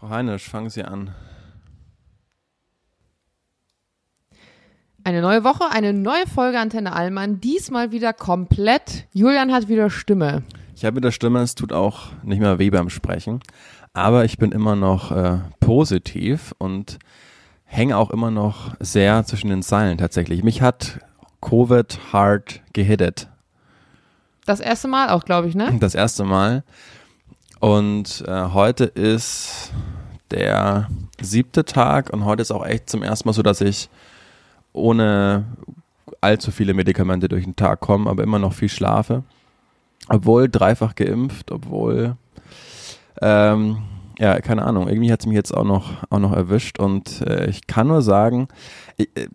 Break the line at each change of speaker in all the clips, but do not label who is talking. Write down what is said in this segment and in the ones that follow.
Frau Heinisch, fangen Sie an.
Eine neue Woche, eine neue Folge Antenne Allmann. Diesmal wieder komplett. Julian hat wieder Stimme.
Ich habe wieder Stimme, es tut auch nicht mehr weh beim Sprechen. Aber ich bin immer noch äh, positiv und hänge auch immer noch sehr zwischen den Zeilen tatsächlich. Mich hat Covid hard gehittet.
Das erste Mal auch, glaube ich, ne?
Das erste Mal. Und äh, heute ist der siebte Tag und heute ist auch echt zum ersten Mal so, dass ich ohne allzu viele Medikamente durch den Tag komme, aber immer noch viel schlafe. Obwohl dreifach geimpft, obwohl ähm, ja, keine Ahnung, irgendwie hat es mich jetzt auch noch, auch noch erwischt und äh, ich kann nur sagen, ich, äh,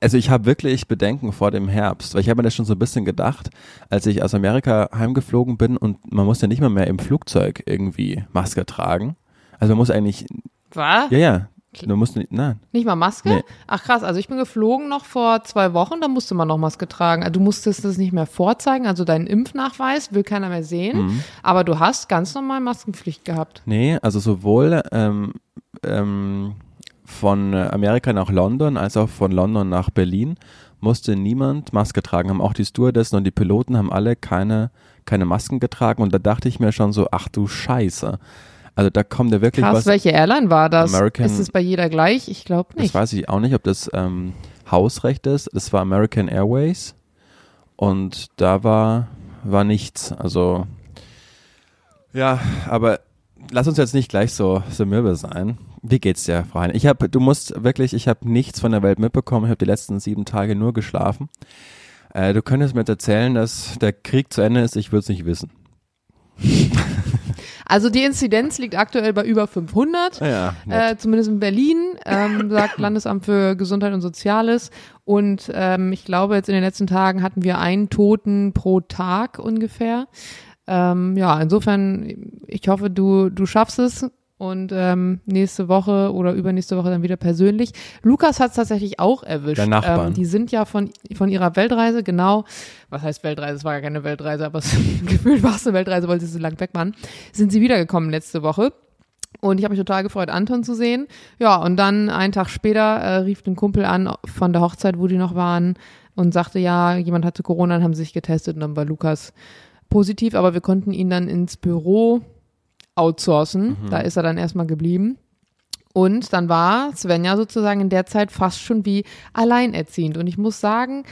also ich habe wirklich Bedenken vor dem Herbst, weil ich habe mir das schon so ein bisschen gedacht, als ich aus Amerika heimgeflogen bin und man muss ja nicht mal mehr im Flugzeug irgendwie Maske tragen. Also man muss eigentlich.
Was?
Ja, ja. Du musst nicht, nein.
Nicht mal Maske?
Nee.
Ach krass, also ich bin geflogen noch vor zwei Wochen, da musste man noch Maske tragen. Also du musstest das nicht mehr vorzeigen, also deinen Impfnachweis will keiner mehr sehen,
Mhm.
aber du hast ganz normal Maskenpflicht gehabt.
Nee, also sowohl ähm, ähm, von äh, Amerika nach London als auch von London nach Berlin musste niemand Maske tragen. Haben auch die Stewardessen und die Piloten haben alle keine, keine Masken getragen und da dachte ich mir schon so, ach du Scheiße. Also da kommt ja wirklich
Krass,
was.
welche Airline war das?
American-
ist es bei jeder gleich? Ich glaube
Das
nicht.
weiß ich auch nicht, ob das ähm, Hausrecht ist. Das war American Airways und da war, war nichts. Also ja, aber lass uns jetzt nicht gleich so, so mürbe sein. Wie geht's dir, Frau Hein? Ich habe, du musst wirklich, ich habe nichts von der Welt mitbekommen. Ich habe die letzten sieben Tage nur geschlafen. Äh, du könntest mir jetzt erzählen, dass der Krieg zu Ende ist. Ich würde es nicht wissen.
Also die Inzidenz liegt aktuell bei über 500.
Ja.
Äh, zumindest in Berlin, ähm, sagt Landesamt für Gesundheit und Soziales. Und ähm, ich glaube, jetzt in den letzten Tagen hatten wir einen Toten pro Tag ungefähr. Ähm, ja, insofern, ich hoffe, du, du schaffst es. Und ähm, nächste Woche oder übernächste Woche dann wieder persönlich. Lukas hat es tatsächlich auch erwischt.
Der Nachbarn.
Ähm, die sind ja von, von ihrer Weltreise, genau, was heißt Weltreise? Es war ja keine Weltreise, aber es, gefühlt war es eine Weltreise, weil sie so lang weg waren. Sind sie wiedergekommen letzte Woche. Und ich habe mich total gefreut, Anton zu sehen. Ja, und dann einen Tag später äh, rief ein Kumpel an von der Hochzeit, wo die noch waren, und sagte, ja, jemand hatte Corona, dann haben sich getestet und dann war Lukas positiv, aber wir konnten ihn dann ins Büro outsourcen. Da ist er dann erstmal geblieben. Und dann war Svenja sozusagen in der Zeit fast schon wie alleinerziehend. Und ich muss sagen,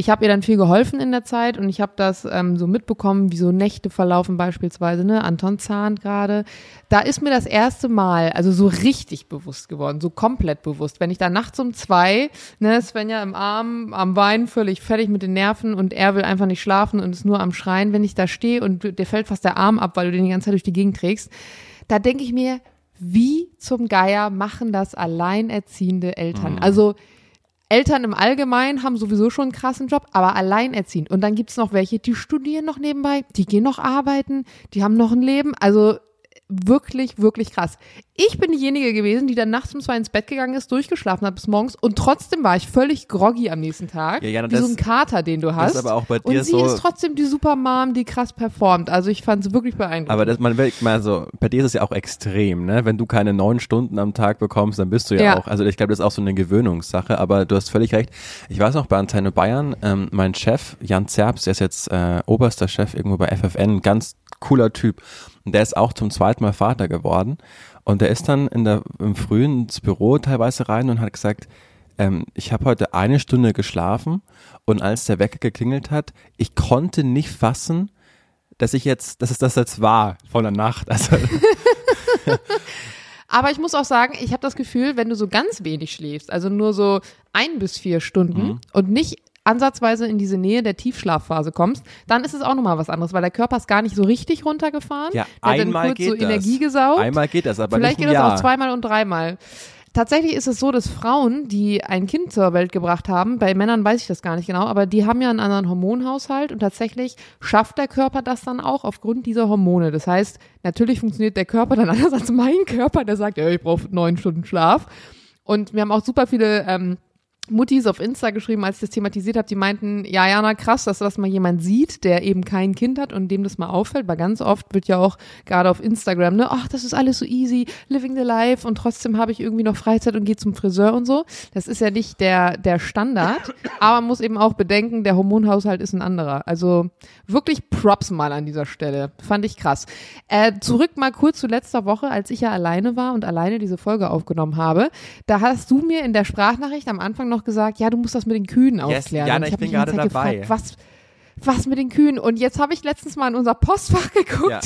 ich habe ihr dann viel geholfen in der Zeit und ich habe das ähm, so mitbekommen, wie so Nächte verlaufen beispielsweise, ne? Anton Zahn gerade. Da ist mir das erste Mal, also so richtig bewusst geworden, so komplett bewusst, wenn ich da nachts um zwei, ne, Svenja im Arm, am Weinen, völlig fertig mit den Nerven und er will einfach nicht schlafen und ist nur am Schreien, wenn ich da stehe und dir fällt fast der Arm ab, weil du den die ganze Zeit durch die Gegend trägst, da denke ich mir, wie zum Geier machen das alleinerziehende Eltern? Also Eltern im Allgemeinen haben sowieso schon einen krassen Job, aber alleinerziehend. Und dann gibt's noch welche, die studieren noch nebenbei, die gehen noch arbeiten, die haben noch ein Leben. Also wirklich, wirklich krass. Ich bin diejenige gewesen, die dann nachts um zwei ins Bett gegangen ist, durchgeschlafen hat bis morgens und trotzdem war ich völlig groggy am nächsten Tag.
Ja, ja,
wie
das-
so ein Kater, den du hast.
ist aber auch bei dir
und sie
so-
ist trotzdem die Supermom, die krass performt. Also ich fand es wirklich beeindruckend.
Aber das, man will mal so, bei dir ist es ja auch extrem, ne? Wenn du keine neun Stunden am Tag bekommst, dann bist du ja,
Ja.
auch. Also ich glaube, das ist auch so eine Gewöhnungssache, aber du hast völlig recht. Ich weiß noch bei Antenne Bayern, ähm, mein Chef, Jan Zerbs, der ist jetzt äh, oberster Chef irgendwo bei FFN, ein ganz cooler Typ. Und der ist auch zum zweiten Mal Vater geworden. Und der ist dann in der, im Frühen ins Büro teilweise rein und hat gesagt, ähm, ich habe heute eine Stunde geschlafen und als der Wecker geklingelt hat, ich konnte nicht fassen, dass ich jetzt, dass es das jetzt war von der Nacht. Also
Aber ich muss auch sagen, ich habe das Gefühl, wenn du so ganz wenig schläfst, also nur so ein bis vier Stunden
Mhm.
und nicht ansatzweise in diese Nähe der Tiefschlafphase kommst, dann ist es auch nochmal was anderes, weil der Körper ist gar nicht so richtig runtergefahren.
ja,
Der hat dann
einmal
kurz
geht
so
das.
Energie gesaugt.
Einmal geht das, aber
Vielleicht geht das auch zweimal und dreimal. Tatsächlich ist es so, dass Frauen, die ein Kind zur Welt gebracht haben, bei Männern weiß ich das gar nicht genau, aber die haben ja einen anderen Hormonhaushalt und tatsächlich schafft der Körper das dann auch aufgrund dieser Hormone. Das heißt, natürlich funktioniert der Körper dann anders als mein Körper, der sagt, ja, ich brauche neun Stunden Schlaf. Und wir haben auch super viele ähm, Muttis auf Insta geschrieben, als ich das thematisiert habe, die meinten, ja, Jana, krass, dass das mal jemand sieht, der eben kein Kind hat und dem das mal auffällt, weil ganz oft wird ja auch gerade auf Instagram, ne, ach, das ist alles so easy, living the life und trotzdem habe ich irgendwie noch Freizeit und gehe zum Friseur und so. Das ist ja nicht der, der Standard, aber man muss eben auch bedenken, der Hormonhaushalt ist ein anderer. Also wirklich Props mal an dieser Stelle. Fand ich krass. Äh, zurück mal kurz zu letzter Woche, als ich ja alleine war und alleine diese Folge aufgenommen habe. Da hast du mir in der Sprachnachricht am Anfang noch gesagt, ja, du musst das mit den Kühen
Yes,
aufklären.
Jana, ich
hab
bin gerade dabei.
Gefragt, was, was mit den Kühen? Und jetzt habe ich letztens mal in unser Postfach geguckt
Ja.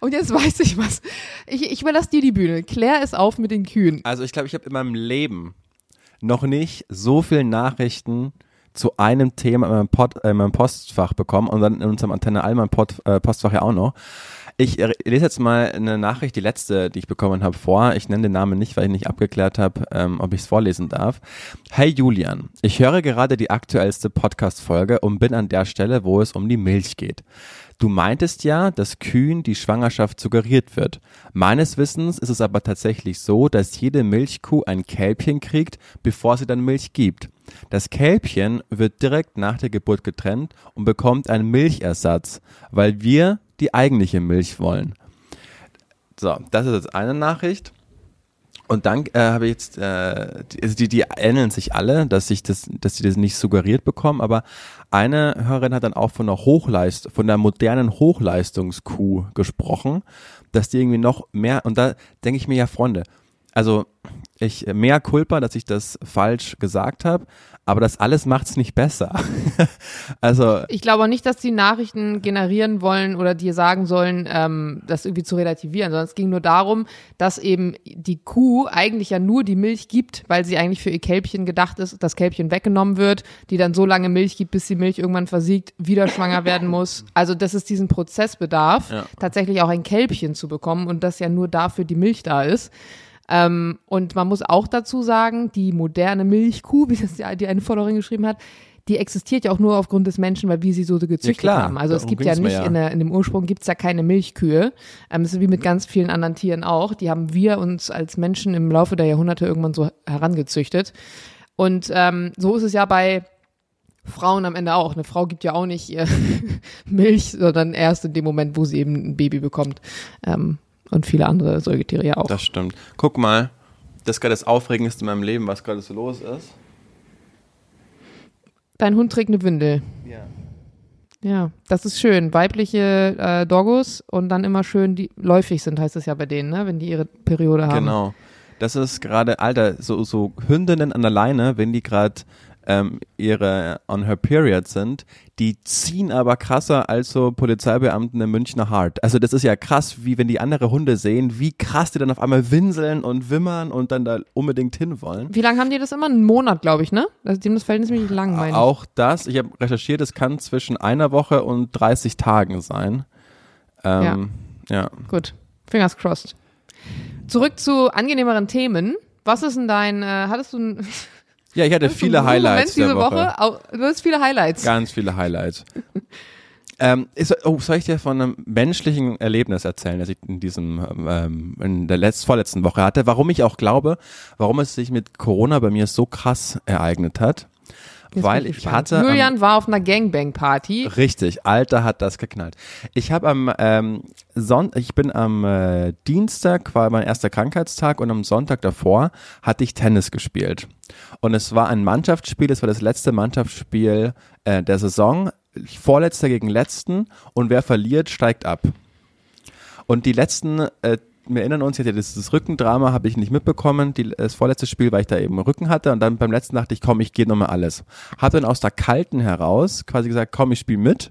und jetzt weiß ich was. Ich, ich überlasse dir die Bühne. Klär es auf mit den Kühen.
Also ich glaube, ich habe in meinem Leben noch nicht so viele Nachrichten zu einem Thema in meinem, Pod, äh, in meinem Postfach bekommen und dann in unserem Antenne Allmann Pod, äh, Postfach ja auch noch. Ich lese jetzt mal eine Nachricht, die letzte, die ich bekommen habe, vor. Ich nenne den Namen nicht, weil ich nicht abgeklärt habe, ähm, ob ich es vorlesen darf. Hey Julian, ich höre gerade die aktuellste Podcast-Folge und bin an der Stelle, wo es um die Milch geht. Du meintest ja, dass Kühen die Schwangerschaft suggeriert wird. Meines Wissens ist es aber tatsächlich so, dass jede Milchkuh ein Kälbchen kriegt, bevor sie dann Milch gibt. Das Kälbchen wird direkt nach der Geburt getrennt und bekommt einen Milchersatz, weil wir die eigentliche Milch wollen. So, das ist jetzt eine Nachricht. Und dann äh, habe ich jetzt, äh, die- also die, ähneln sich alle, dass ich das, dass sie das nicht suggeriert bekommen, aber eine Hörerin hat dann auch von der Hochleist, von der modernen Hochleistungskuh gesprochen, dass die irgendwie noch mehr, und da denke ich mir ja, Freunde, also ich mehr Culpa, dass ich das falsch gesagt habe, aber das alles macht's nicht besser. also
Ich glaube auch nicht, dass die Nachrichten generieren wollen oder dir sagen sollen, ähm, das irgendwie zu relativieren, sondern es ging nur darum, dass eben die Kuh eigentlich ja nur die Milch gibt, weil sie eigentlich für ihr Kälbchen gedacht ist, das Kälbchen weggenommen wird, die dann so lange Milch gibt, bis die Milch irgendwann versiegt, wieder schwanger werden muss. Also dass es diesen Prozess bedarf,
Ja.
tatsächlich auch ein Kälbchen zu bekommen und dass ja nur dafür die Milch da ist. Ähm, und man muss auch dazu sagen, die moderne Milchkuh, wie das die, die eine Followerin geschrieben hat, die existiert ja auch nur aufgrund des Menschen, weil wir sie so gezüchtet
klar,
haben. Also es gibt ja nicht
ja.
In, der, in dem Ursprung gibt's ja keine Milchkühe. Ähm, das ist wie mit ganz vielen anderen Tieren auch. Die haben wir uns als Menschen im Laufe der Jahrhunderte irgendwann so herangezüchtet. Und ähm, so ist es ja bei Frauen am Ende auch. Eine Frau gibt ja auch nicht ihr Milch, sondern erst in dem Moment, wo sie eben ein Baby bekommt. Ähm, und viele andere Säugetiere ja auch.
Das stimmt. Guck mal, das ist gerade das Aufregendste in meinem Leben, was gerade so los ist.
Dein Hund trägt eine Windel.
Ja.
Ja, das ist schön. Weibliche äh, Doggos und dann immer schön, die läufig sind, heißt es ja bei denen, ne? wenn die ihre Periode haben.
Genau. Das ist gerade, Alter, so, so Hündinnen an der Leine, wenn die gerade ähm, ihre on her period sind, die ziehen aber krasser als so Polizeibeamten im Münchner Hart. Also das ist ja krass, wie wenn die andere Hunde sehen, wie krass die dann auf einmal winseln und wimmern und dann da unbedingt hinwollen.
Wie lange haben die das immer? Einen Monat, glaube ich, ne? Also dem das verhältnismäßig lang, meine ich.
Auch das, ich habe recherchiert, es kann zwischen einer Woche und 30 Tagen sein. Ähm, ja.
Gut. Fingers crossed. Zurück zu angenehmeren Themen. Was ist denn dein, äh, hattest du ein,
Ja, ich hatte viele Highlights
Moment diese
Woche.
Au- Du hast viele Highlights.
Ganz viele Highlights. ähm, ist, oh, soll ich dir von einem menschlichen Erlebnis erzählen, das ich in diesem ähm, in der letzt, vorletzten Woche hatte? Warum ich auch glaube, warum es sich mit Corona bei mir so krass ereignet hat?
Jetzt
Weil ich hatte
Julian war auf einer Gangbang-Party.
Richtig, Alter hat das geknallt. Ich habe am ähm, Son ich bin am äh, Dienstag war mein erster Krankheitstag und am Sonntag davor hatte ich Tennis gespielt. Und es war ein Mannschaftsspiel, es war das letzte Mannschaftsspiel äh, der Saison, vorletzter gegen letzten und wer verliert, steigt ab. Und die letzten, äh, wir erinnern uns, ich hatte dieses Rückendrama, habe ich nicht mitbekommen. Die, das vorletzte Spiel, weil ich da eben Rücken hatte. Und dann beim letzten dachte ich, komm, ich gehe nochmal alles. Habe dann aus der Kalten heraus quasi gesagt, komm, ich spiele mit.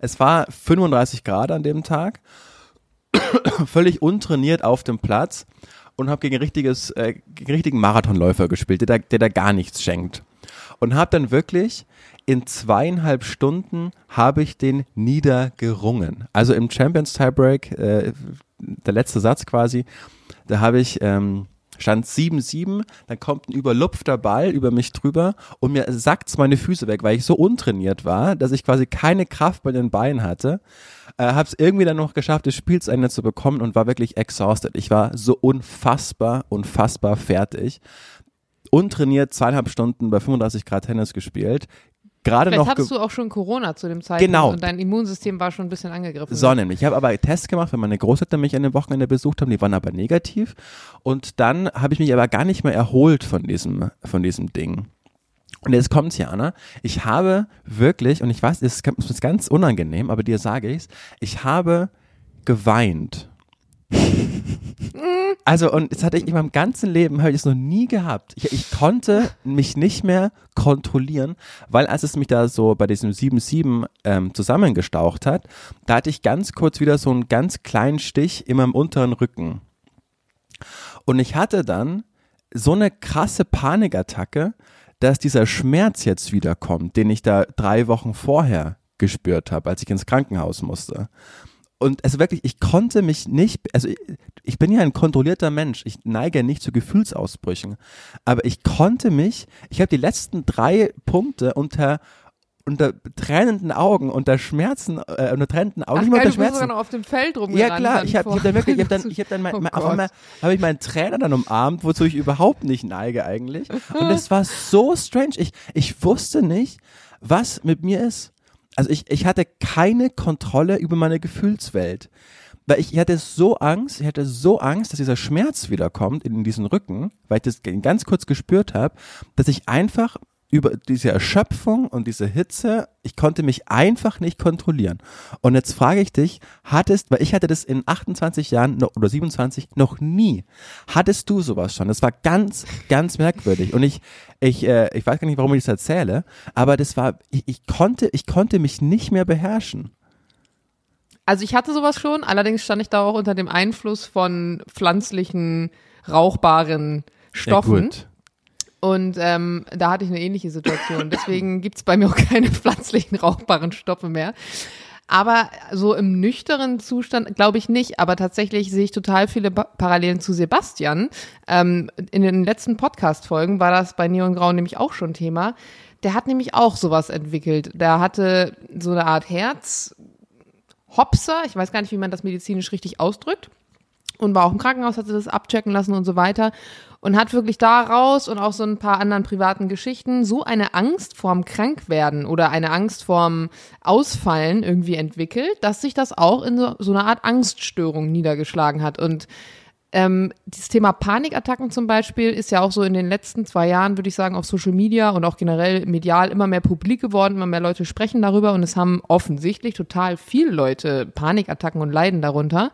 Es war 35 Grad an dem Tag. Völlig untrainiert auf dem Platz und habe gegen richtiges, äh, gegen richtigen Marathonläufer gespielt, der, da- der da gar nichts schenkt. Und habe dann wirklich in zweieinhalb Stunden habe ich den niedergerungen. Also im Champions Tiebreak, äh, der letzte Satz quasi, da habe ich ähm, stand 7-7, dann kommt ein überlupfter Ball über mich drüber und mir sackt's meine Füße weg, weil ich so untrainiert war, dass ich quasi keine Kraft bei den Beinen hatte. Äh, hab's irgendwie dann noch geschafft, das Spiel zu Ende zu bekommen und war wirklich exhausted. Ich war so unfassbar, unfassbar fertig. untrainiert zweieinhalb Stunden bei 35 Grad Tennis gespielt. Gerade
Vielleicht
noch
hattest du auch schon Corona zu dem Zeitpunkt
Genau.
und dein Immunsystem war schon ein bisschen angegriffen.
so nämlich. Ich habe aber Tests gemacht, wenn meine Großeltern mich an dem Wochenende besucht haben, die waren aber negativ. Und dann habe ich mich aber gar nicht mehr erholt von diesem, von diesem Ding. Und jetzt kommt's, Jana. Ich habe wirklich, und ich weiß, es ist, ist ganz unangenehm, aber dir sage ich's, ich habe geweint. Also, und das hatte ich in meinem ganzen Leben, habe ich es noch nie gehabt. Ich, ich konnte mich nicht mehr kontrollieren, weil als es mich da so bei diesem 7-7 ähm, zusammengestaucht hat, da hatte ich ganz kurz wieder so einen ganz kleinen Stich in meinem unteren Rücken. Und ich hatte dann so eine krasse Panikattacke, dass dieser Schmerz jetzt wiederkommt, den ich da drei Wochen vorher gespürt habe, als ich ins Krankenhaus musste. Und also wirklich, ich konnte mich nicht, also ich, ich bin ja ein kontrollierter Mensch, ich neige nicht zu Gefühlsausbrüchen, aber ich konnte mich, ich habe die letzten drei Punkte unter unter tränenden Augen, unter Schmerzen, äh, unter tränenden Augen,
Ach
nicht
geil,
unter
bist sogar
Schmerzen.
noch auf dem Feld rumgerannt.
Ja klar, ich habe hab dann wirklich, ich habe dann, ich habe dann mein,
Oh
mein, einmal habe ich meinen Trainer dann umarmt, wozu ich überhaupt nicht neige eigentlich. Und es war so strange. Ich, ich wusste nicht, was mit mir ist. Also ich, ich hatte keine Kontrolle über meine Gefühlswelt. Weil ich, ich hatte so Angst, ich hatte so Angst, dass dieser Schmerz wiederkommt in diesen Rücken, weil ich das ganz kurz gespürt habe, dass ich einfach über diese Erschöpfung und diese Hitze, ich konnte mich einfach nicht kontrollieren. Und jetzt frage ich dich, hattest, weil ich hatte das in 28 Jahren noch, oder 27 noch nie. Hattest du sowas schon? Das war ganz, ganz merkwürdig. Und ich, ich, äh, ich weiß gar nicht, warum ich das erzähle, aber das war, ich, ich konnte, ich konnte mich nicht mehr beherrschen.
Also ich hatte sowas schon, allerdings stand ich da auch unter dem Einfluss von pflanzlichen, rauchbaren Stoffen. Und ähm, da hatte ich eine ähnliche Situation. Deswegen gibt's bei mir auch keine pflanzlichen rauchbaren Stoffe mehr. Aber so im nüchteren Zustand glaube ich nicht. Aber tatsächlich sehe ich total viele ba Parallelen zu Sebastian. Ähm, in den letzten Podcast-Folgen war das bei Neon Grau nämlich auch schon Thema. Der hat nämlich auch sowas entwickelt. Der hatte so eine Art Herz, Hopser, ich weiß gar nicht, wie man das medizinisch richtig ausdrückt, und war auch im Krankenhaus, hatte das abchecken lassen und so weiter und hat wirklich daraus und auch so ein paar anderen privaten Geschichten so eine Angst vorm Krankwerden oder eine Angst vorm Ausfallen irgendwie entwickelt, dass sich das auch in so, so eine Art Angststörung niedergeschlagen hat und ähm, dieses Thema Panikattacken zum Beispiel ist ja auch so in den letzten zwei Jahren, würde ich sagen, auf Social Media und auch generell medial immer mehr publik geworden, immer mehr Leute sprechen darüber und es haben offensichtlich total viele Leute Panikattacken und leiden darunter.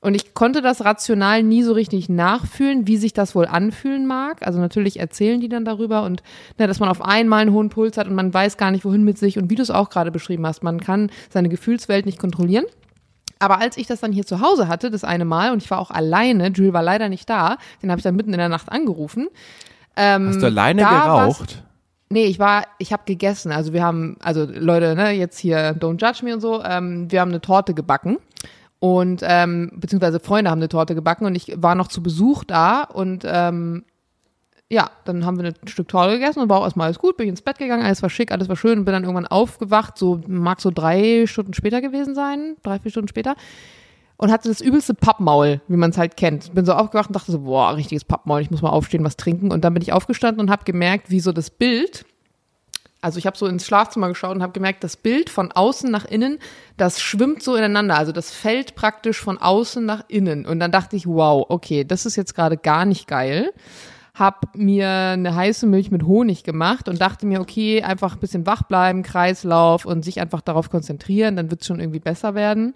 Und ich konnte das rational nie so richtig nachfühlen, wie sich das wohl anfühlen mag. Also natürlich erzählen die dann darüber und ne, dass man auf einmal einen hohen Puls hat und man weiß gar nicht, wohin mit sich. Und wie du es auch gerade beschrieben hast, man kann seine Gefühlswelt nicht kontrollieren. Aber als ich das dann hier zu Hause hatte, das eine Mal, und ich war auch alleine, Jules war leider nicht da, den habe ich dann mitten in der Nacht angerufen. Ähm,
Hast du alleine geraucht?
Nee, ich war, ich habe gegessen. Also wir haben, also Leute, ne, jetzt hier Don't Judge Me und so, ähm, wir haben eine Torte gebacken. Und ähm, beziehungsweise Freunde haben eine Torte gebacken und ich war noch zu Besuch da und ähm, ja, dann haben wir ein Stück Torte gegessen und war auch erstmal alles gut, bin ich ins Bett gegangen, alles war schick, alles war schön und bin dann irgendwann aufgewacht, so mag so drei Stunden später gewesen sein, drei, vier Stunden später und hatte das übelste Pappmaul, wie man es halt kennt. Bin so aufgewacht und dachte so, boah, richtiges Pappmaul, ich muss mal aufstehen, was trinken. Und dann bin ich aufgestanden und habe gemerkt, wie so das Bild, also ich habe so ins Schlafzimmer geschaut und habe gemerkt, das Bild von außen nach innen, das schwimmt so ineinander. Also das fällt praktisch von außen nach innen. Und dann dachte ich, wow, okay, das ist jetzt gerade gar nicht geil. Hab mir eine heiße Milch mit Honig gemacht und dachte mir, okay, einfach ein bisschen wach bleiben, Kreislauf und sich einfach darauf konzentrieren, dann wird es schon irgendwie besser werden.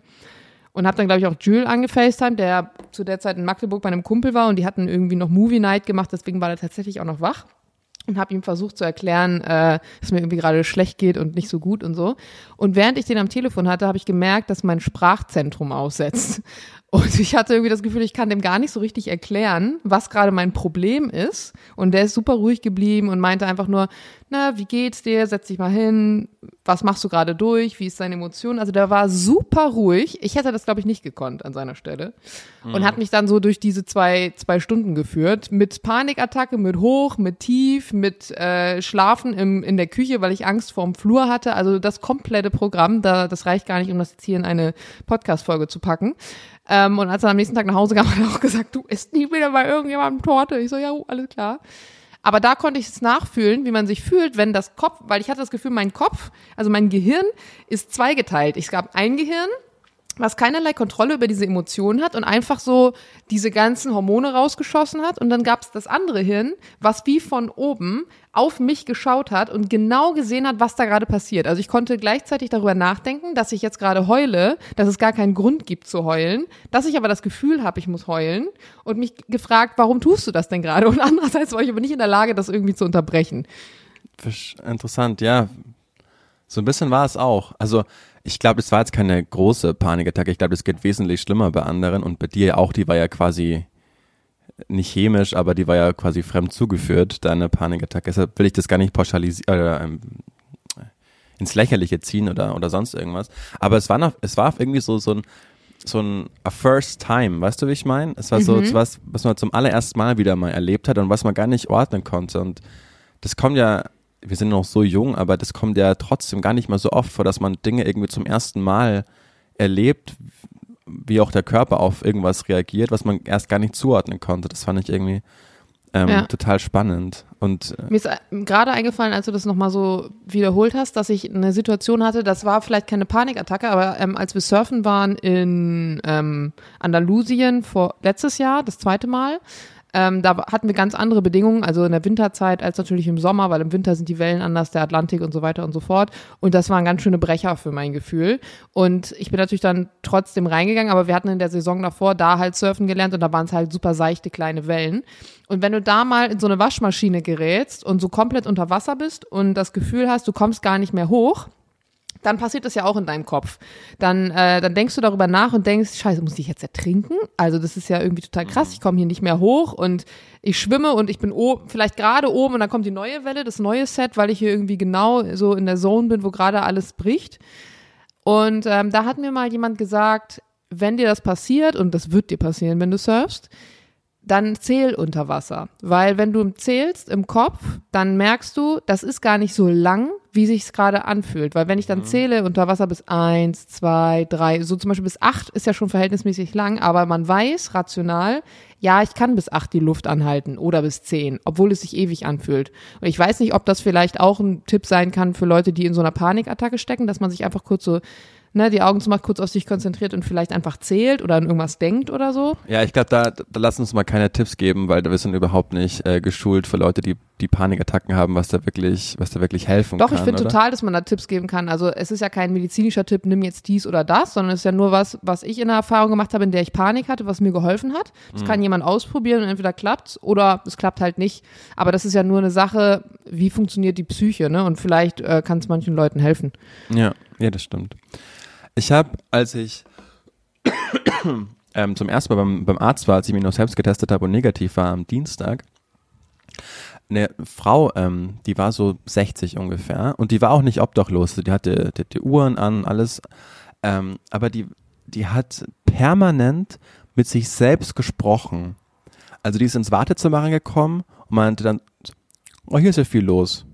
Und habe dann, glaube ich, auch Jules angefacetimed, der zu der Zeit in Magdeburg bei einem Kumpel war und die hatten irgendwie noch Movie Night gemacht, deswegen war er tatsächlich auch noch wach und habe ihm versucht zu erklären, äh, dass mir irgendwie gerade schlecht geht und nicht so gut und so. Und während ich den am Telefon hatte, habe ich gemerkt, dass mein Sprachzentrum aussetzt. Und ich hatte irgendwie das Gefühl, ich kann dem gar nicht so richtig erklären, was gerade mein Problem ist. Und der ist super ruhig geblieben und meinte einfach nur, na, wie geht's dir? Setz dich mal hin. Was machst du gerade durch? Wie ist deine Emotion? Also der war super ruhig. Ich hätte das, glaube ich, nicht gekonnt an seiner Stelle. Und hat mich dann so durch diese zwei, zwei Stunden geführt. Mit Panikattacke, mit hoch, mit tief, mit äh, Schlafen im, in der Küche, weil ich Angst vorm Flur hatte. Also das komplette Programm, da, das reicht gar nicht, um das jetzt hier in eine Podcast-Folge zu packen. Ähm, und als er am nächsten Tag nach Hause kam, hat er auch gesagt, du isst nie wieder bei irgendjemandem Torte. Ich so, ja, alles klar. Aber da konnte ich es nachfühlen, wie man sich fühlt, wenn das Kopf, weil ich hatte das Gefühl, mein Kopf, also mein Gehirn ist zweigeteilt. Es gab ein Gehirn, was keinerlei Kontrolle über diese Emotionen hat und einfach so diese ganzen Hormone rausgeschossen hat. Und dann gab es das andere Hirn, was wie von oben auf mich geschaut hat und genau gesehen hat, was da gerade passiert. Also ich konnte gleichzeitig darüber nachdenken, dass ich jetzt gerade heule, dass es gar keinen Grund gibt zu heulen, dass ich aber das Gefühl habe, ich muss heulen und mich gefragt, warum tust du das denn gerade? Und andererseits war ich aber nicht in der Lage, das irgendwie zu unterbrechen.
Interessant, ja. So ein bisschen war es auch. Also ich glaube, es war jetzt keine große Panikattacke. Ich glaube, es geht wesentlich schlimmer bei anderen und bei dir auch, die war ja quasi nicht chemisch, aber die war ja quasi fremd zugeführt, deine Panikattacke. Deshalb will ich das gar nicht pauschalisieren oder ähm, ins Lächerliche ziehen oder, oder sonst irgendwas. Aber es war noch, es war irgendwie so, so ein, so ein a first time, weißt du, wie ich meine? Es war mhm. so, so was, was man zum allerersten Mal wieder mal erlebt hat und was man gar nicht ordnen konnte. Und das kommt ja wir sind noch so jung, aber das kommt ja trotzdem gar nicht mal so oft vor, dass man Dinge irgendwie zum ersten Mal erlebt, wie auch der Körper auf irgendwas reagiert, was man erst gar nicht zuordnen konnte. Das fand ich irgendwie ähm, ja. total spannend. Und,
äh, Mir ist gerade eingefallen, als du das nochmal so wiederholt hast, dass ich eine Situation hatte, das war vielleicht keine Panikattacke, aber ähm, als wir surfen waren in ähm, Andalusien vor letztes Jahr, das zweite Mal, ähm, da hatten wir ganz andere Bedingungen, also in der Winterzeit als natürlich im Sommer, weil im Winter sind die Wellen anders, der Atlantik und so weiter und so fort. Und das waren ganz schöne Brecher für mein Gefühl. Und ich bin natürlich dann trotzdem reingegangen, aber wir hatten in der Saison davor da halt surfen gelernt und da waren es halt super seichte kleine Wellen. Und wenn du da mal in so eine Waschmaschine gerätst und so komplett unter Wasser bist und das Gefühl hast, du kommst gar nicht mehr hoch, dann passiert das ja auch in deinem Kopf. Dann, äh, dann denkst du darüber nach und denkst, scheiße, muss ich jetzt ertrinken? Also das ist ja irgendwie total krass, ich komme hier nicht mehr hoch und ich schwimme und ich bin oben, vielleicht gerade oben und dann kommt die neue Welle, das neue Set, weil ich hier irgendwie genau so in der Zone bin, wo gerade alles bricht. Und ähm, da hat mir mal jemand gesagt, wenn dir das passiert, und das wird dir passieren, wenn du surfst, dann zähl unter Wasser. Weil wenn du zählst im Kopf, dann merkst du, das ist gar nicht so lang, wie sich es gerade anfühlt. Weil wenn ich dann mhm. zähle unter Wasser bis eins, zwei, drei, so zum Beispiel bis acht ist ja schon verhältnismäßig lang, aber man weiß rational, ja, ich kann bis acht die Luft anhalten oder bis zehn, obwohl es sich ewig anfühlt. Und ich weiß nicht, ob das vielleicht auch ein Tipp sein kann für Leute, die in so einer Panikattacke stecken, dass man sich einfach kurz so ne, die Augen zumacht, kurz auf sich konzentriert und vielleicht einfach zählt oder an irgendwas denkt oder so.
Ja, ich glaube, da, da lass uns mal keine Tipps geben, weil wir sind überhaupt nicht äh, geschult für Leute, die die Panikattacken haben, was da wirklich, was da wirklich helfen
Doch,
kann.
Doch, ich finde total, dass man da Tipps geben kann. Also es ist ja kein medizinischer Tipp, nimm jetzt dies oder das, sondern es ist ja nur was, was ich in der Erfahrung gemacht habe, in der ich Panik hatte, was mir geholfen hat. Das mhm. kann jemand ausprobieren und entweder klappt oder es klappt halt nicht. Aber das ist ja nur eine Sache, wie funktioniert die Psyche, ne? Und vielleicht äh, kann es manchen Leuten helfen.
Ja, ja, das stimmt. Ich habe, als ich ähm, zum ersten Mal beim, beim Arzt war, als ich mich noch selbst getestet habe und negativ war am Dienstag, eine Frau, ähm, die war so 60 ungefähr und die war auch nicht obdachlos, die hatte, die, die Uhren an, alles, ähm, aber die, die hat permanent mit sich selbst gesprochen. Also die ist ins Wartezimmer reingekommen und meinte dann, oh, hier ist ja viel los.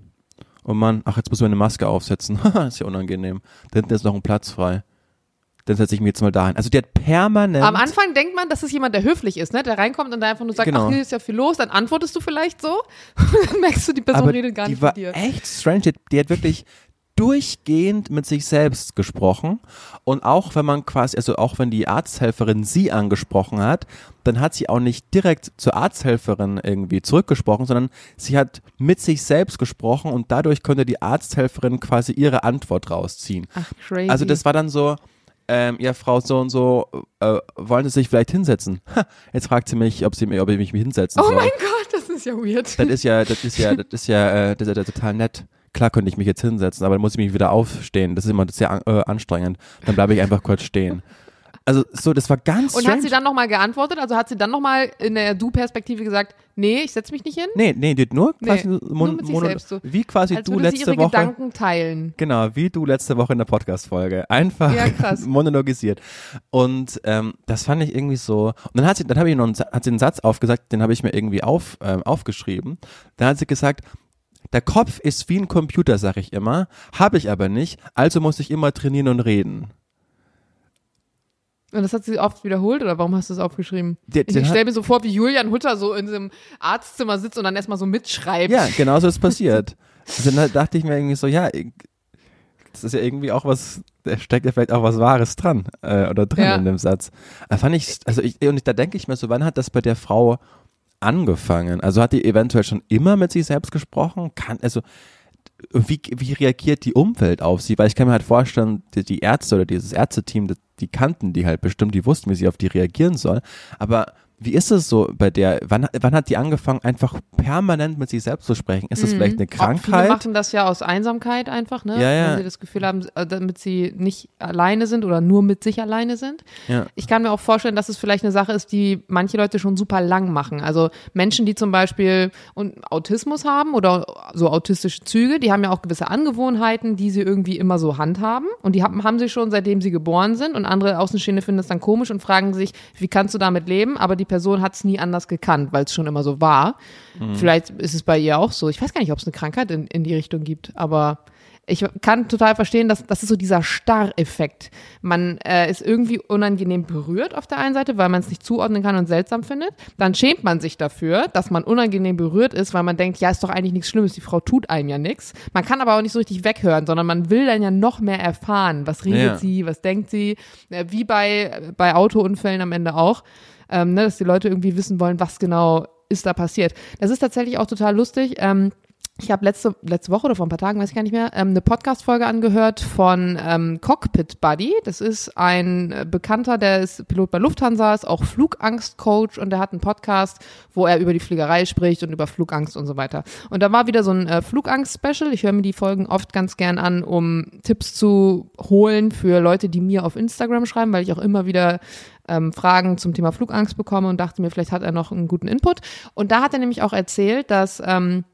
Und man, ach, jetzt müssen wir eine Maske aufsetzen. ist ja unangenehm. Da hinten ist noch ein Platz frei. Dann setze ich mich jetzt mal dahin. Also die hat permanent.
Am Anfang denkt man, das ist jemand, der höflich ist, ne? Der reinkommt und da einfach nur sagt, genau. ach, hier ist ja viel los. Dann antwortest du vielleicht so. dann merkst du, die Person
Aber
redet gar
die
nicht
war
mit dir.
Echt strange. Die, die hat wirklich durchgehend mit sich selbst gesprochen. Und auch wenn man quasi, also auch wenn die Arzthelferin sie angesprochen hat, dann hat sie auch nicht direkt zur Arzthelferin irgendwie zurückgesprochen, sondern sie hat mit sich selbst gesprochen und dadurch konnte die Arzthelferin quasi ihre Antwort rausziehen.
Ach, crazy.
Also das war dann so, ähm, ja, Frau so und so, äh, wollen Sie sich vielleicht hinsetzen? Ha, jetzt fragt sie mich, ob, sie, ob ich mich hinsetzen
oh
soll.
Oh mein Gott, das ist ja weird.
Das ist ja, das ist ja, das ist ja, äh, das ist ja total nett klar könnte ich mich jetzt hinsetzen, aber dann muss ich mich wieder aufstehen. Das ist immer sehr äh, anstrengend. Dann bleibe ich einfach kurz stehen. Also so, das war ganz
Und
strange.
hat sie dann nochmal geantwortet? Also hat sie dann nochmal in der Du-Perspektive gesagt, nee, ich setze mich nicht hin?
Nee, nee, nur quasi
nee,
Mon,
nur mit sich selbst so.
wie quasi
Als
du letzte
sie ihre
Woche.
Gedanken teilen.
Genau, wie du letzte Woche in der Podcast-Folge. Einfach
ja,
monologisiert. Und ähm, das fand ich irgendwie so. Und dann hat sie, dann habe ich noch einen, hat sie einen Satz aufgesagt, den habe ich mir irgendwie auf, ähm, aufgeschrieben. Dann hat sie gesagt, der Kopf ist wie ein Computer, sag ich immer, habe ich aber nicht, also muss ich immer trainieren und reden.
Und das hat sie oft wiederholt oder warum hast du es aufgeschrieben? Ich
den
stelle
hat-
mir so vor, wie Julian Hutter so in diesem Arztzimmer sitzt und dann erstmal so mitschreibt.
Ja, genau so ist passiert. Also dann dachte ich mir irgendwie so, ja, das ist ja irgendwie auch was, da steckt ja vielleicht auch was Wahres dran äh, oder drin
Ja.
in dem Satz. Da fand ich, also ich, und da denke ich mir so, wann hat das bei der Frau angefangen? Also hat die eventuell schon immer mit sich selbst gesprochen? Kann, also wie, wie reagiert die Umwelt auf sie? Weil ich kann mir halt vorstellen, die, die Ärzte oder dieses Ärzteteam, das- die kannten die halt bestimmt, die wussten, wie sie auf die reagieren soll. Aber wie ist es so bei der, wann, wann hat die angefangen, einfach permanent mit sich selbst zu sprechen? Ist das vielleicht eine
Mhm. Auch Viele
Krankheit?
machen das ja aus Einsamkeit einfach, ne?
Ja, ja.
Wenn sie das Gefühl haben, äh, damit sie nicht alleine sind oder nur mit sich alleine sind.
Ja.
Ich kann mir auch vorstellen, dass es vielleicht eine Sache ist, die manche Leute schon super lang machen. Also Menschen, die zum Beispiel und Autismus haben oder so autistische Züge, die haben ja auch gewisse Angewohnheiten, die sie irgendwie immer so handhaben. Und die haben, haben sie schon, seitdem sie geboren sind. Und andere Außenstehende finden das dann komisch und fragen sich, wie kannst du damit leben? Aber die Person hat es nie anders gekannt, weil es schon immer so war. Vielleicht ist es bei ihr auch so. Ich weiß gar nicht, ob es eine Krankheit in, in die Richtung gibt, aber ich kann total verstehen, dass das ist so dieser Starreffekt. Man äh, ist irgendwie unangenehm berührt auf der einen Seite, weil man es nicht zuordnen kann und seltsam findet. Dann schämt man sich dafür, dass man unangenehm berührt ist, weil man denkt, ja, ist doch eigentlich nichts Schlimmes, die Frau tut einem ja nichts. Man kann aber auch nicht so richtig weghören, sondern man will dann ja noch mehr erfahren. Was redet
Ja.
sie, was denkt sie? Äh, wie bei, bei Autounfällen am Ende auch, ähm, ne, dass die Leute irgendwie wissen wollen, was genau ist da passiert. Das ist tatsächlich auch total lustig. Ähm, ich habe letzte, letzte Woche oder vor ein paar Tagen, weiß ich gar nicht mehr, ähm, eine Podcast-Folge angehört von ähm, Cockpit Buddy. Das ist ein äh, Bekannter, der ist Pilot bei Lufthansa, ist auch Flugangst-Coach und der hat einen Podcast, wo er über die Fliegerei spricht und über Flugangst und so weiter. Und da war wieder so ein äh, Flugangst-Special. Ich höre mir die Folgen oft ganz gern an, um Tipps zu holen für Leute, die mir auf Instagram schreiben, weil ich auch immer wieder ähm, Fragen zum Thema Flugangst bekomme und dachte mir, vielleicht hat er noch einen guten Input. Und da hat er nämlich auch erzählt, dass ähm,